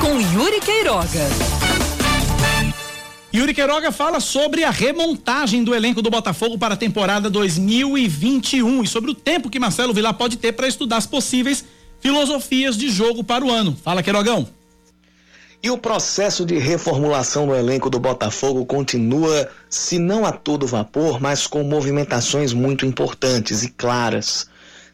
com Yuri Queiroga. Yuri Queiroga fala sobre a remontagem do elenco do Botafogo para a temporada 2021 e sobre o tempo que Marcelo Vilar pode ter para estudar as possíveis filosofias de jogo para o ano. Fala, Queirogão. E o processo de reformulação no elenco do Botafogo continua, se não a todo vapor, mas com movimentações muito importantes e claras.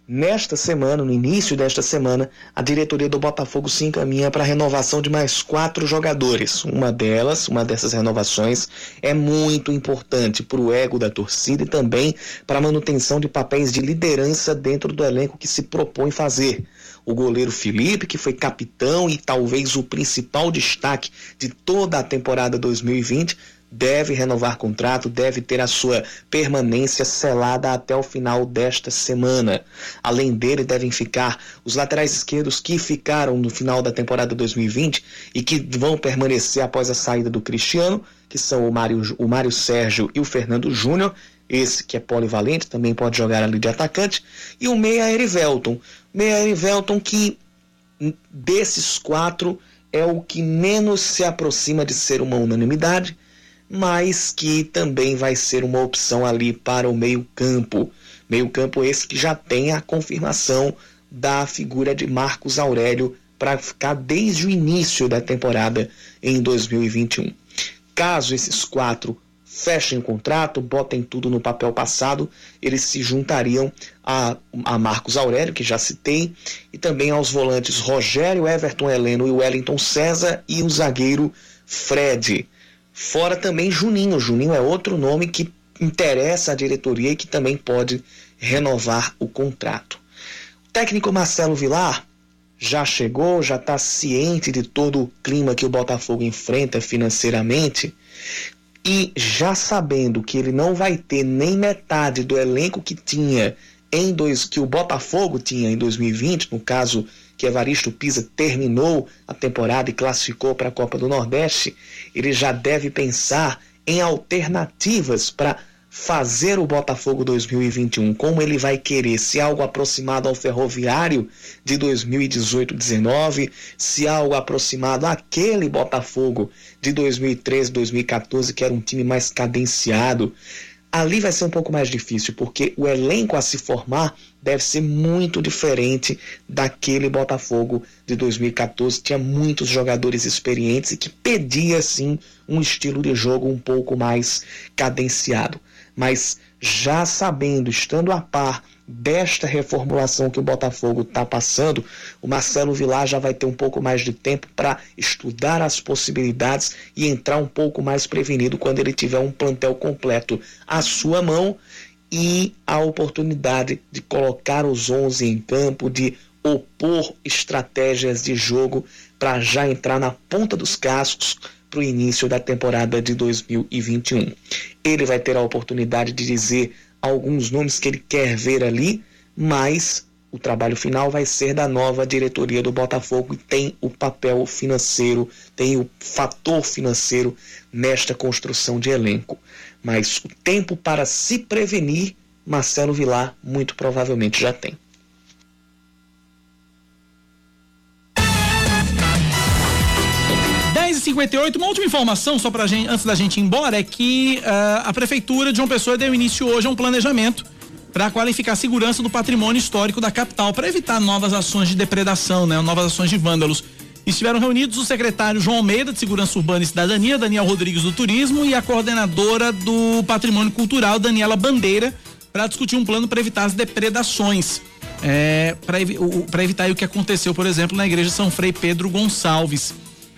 Nesta semana, no início desta semana, a diretoria do Botafogo se encaminha para a renovação de mais quatro jogadores. Uma delas, uma dessas renovações, é muito importante para o ego da torcida e também para a manutenção de papéis de liderança dentro do elenco que se propõe fazer. O goleiro Felipe, que foi capitão e talvez o principal destaque de toda a temporada 2020, deve renovar contrato, deve ter a sua permanência selada até o final desta semana. Além dele, devem ficar os laterais esquerdos que ficaram no final da temporada 2020 e que vão permanecer após a saída do Cristiano, que são o Mário, o Mário Sérgio e o Fernando Júnior. Esse que é polivalente, também pode jogar ali de atacante. E o meia Erivelton. Meia Erivelton que desses quatro é o que menos se aproxima de ser uma unanimidade mas que também vai ser uma opção ali para o meio-campo. Meio-campo esse que já tem a confirmação da figura de Marcos Aurélio para ficar desde o início da temporada em 2021. Caso esses quatro fechem o contrato, botem tudo no papel passado, eles se juntariam a, a Marcos Aurélio, que já citei, e também aos volantes Rogério, Everton Heleno e Wellington César e o zagueiro Fred. Fora também Juninho. Juninho é outro nome que interessa à diretoria e que também pode renovar o contrato. O técnico Marcelo Vilar já chegou, já está ciente de todo o clima que o Botafogo enfrenta financeiramente e já sabendo que ele não vai ter nem metade do elenco que tinha em dois que o Botafogo tinha em 2020, no caso que Evaristo Pisa terminou a temporada e classificou para a Copa do Nordeste, ele já deve pensar em alternativas para fazer o Botafogo 2021, como ele vai querer, se algo aproximado ao Ferroviário de 2018-19, se algo aproximado àquele Botafogo de 2013-2014, que era um time mais cadenciado. Ali vai ser um pouco mais difícil, porque o elenco a se formar deve ser muito diferente daquele Botafogo de 2014. Tinha muitos jogadores experientes e que pedia, sim, um estilo de jogo um pouco mais cadenciado mas já sabendo, estando a par desta reformulação que o Botafogo está passando, o Marcelo Vilar já vai ter um pouco mais de tempo para estudar as possibilidades e entrar um pouco mais prevenido quando ele tiver um plantel completo à sua mão e a oportunidade de colocar os 11 em campo, de opor estratégias de jogo para já entrar na ponta dos cascos para o início da temporada de 2021. Ele vai ter a oportunidade de dizer alguns nomes que ele quer ver ali, mas o trabalho final vai ser da nova diretoria do Botafogo e tem o papel financeiro, tem o fator financeiro nesta construção de elenco. Mas o tempo para se prevenir, Marcelo Vilar muito provavelmente já tem. 58 uma última informação só pra gente, antes da gente ir embora, é que uh, a Prefeitura de João Pessoa deu início hoje a um planejamento para qualificar a segurança do patrimônio histórico da capital, para evitar novas ações de depredação, né, novas ações de vândalos. Estiveram reunidos o secretário João Almeida, de Segurança Urbana e Cidadania, Daniel Rodrigues do Turismo, e a coordenadora do Patrimônio Cultural, Daniela Bandeira, para discutir um plano para evitar as depredações. É, para evitar o que aconteceu, por exemplo, na igreja São Frei Pedro Gonçalves.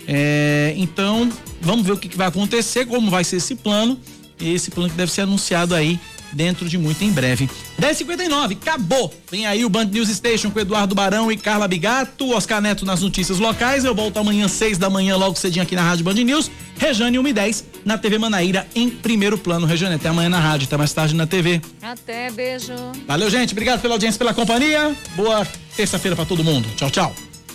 É, então, vamos ver o que, que, vai acontecer, como vai ser esse plano. Esse plano que deve ser anunciado aí dentro de muito em breve. 10h59, acabou! Vem aí o Band News Station com Eduardo Barão e Carla Bigato, Oscar Neto nas notícias locais. Eu volto amanhã, 6 da manhã, logo cedinho aqui na Rádio Band News. Rejane 1 e 10 na TV Manaíra, em primeiro plano. Rejane, até amanhã na rádio, até mais tarde na TV. Até, beijo. Valeu, gente. Obrigado pela audiência, pela companhia. Boa terça-feira para todo mundo. Tchau, tchau.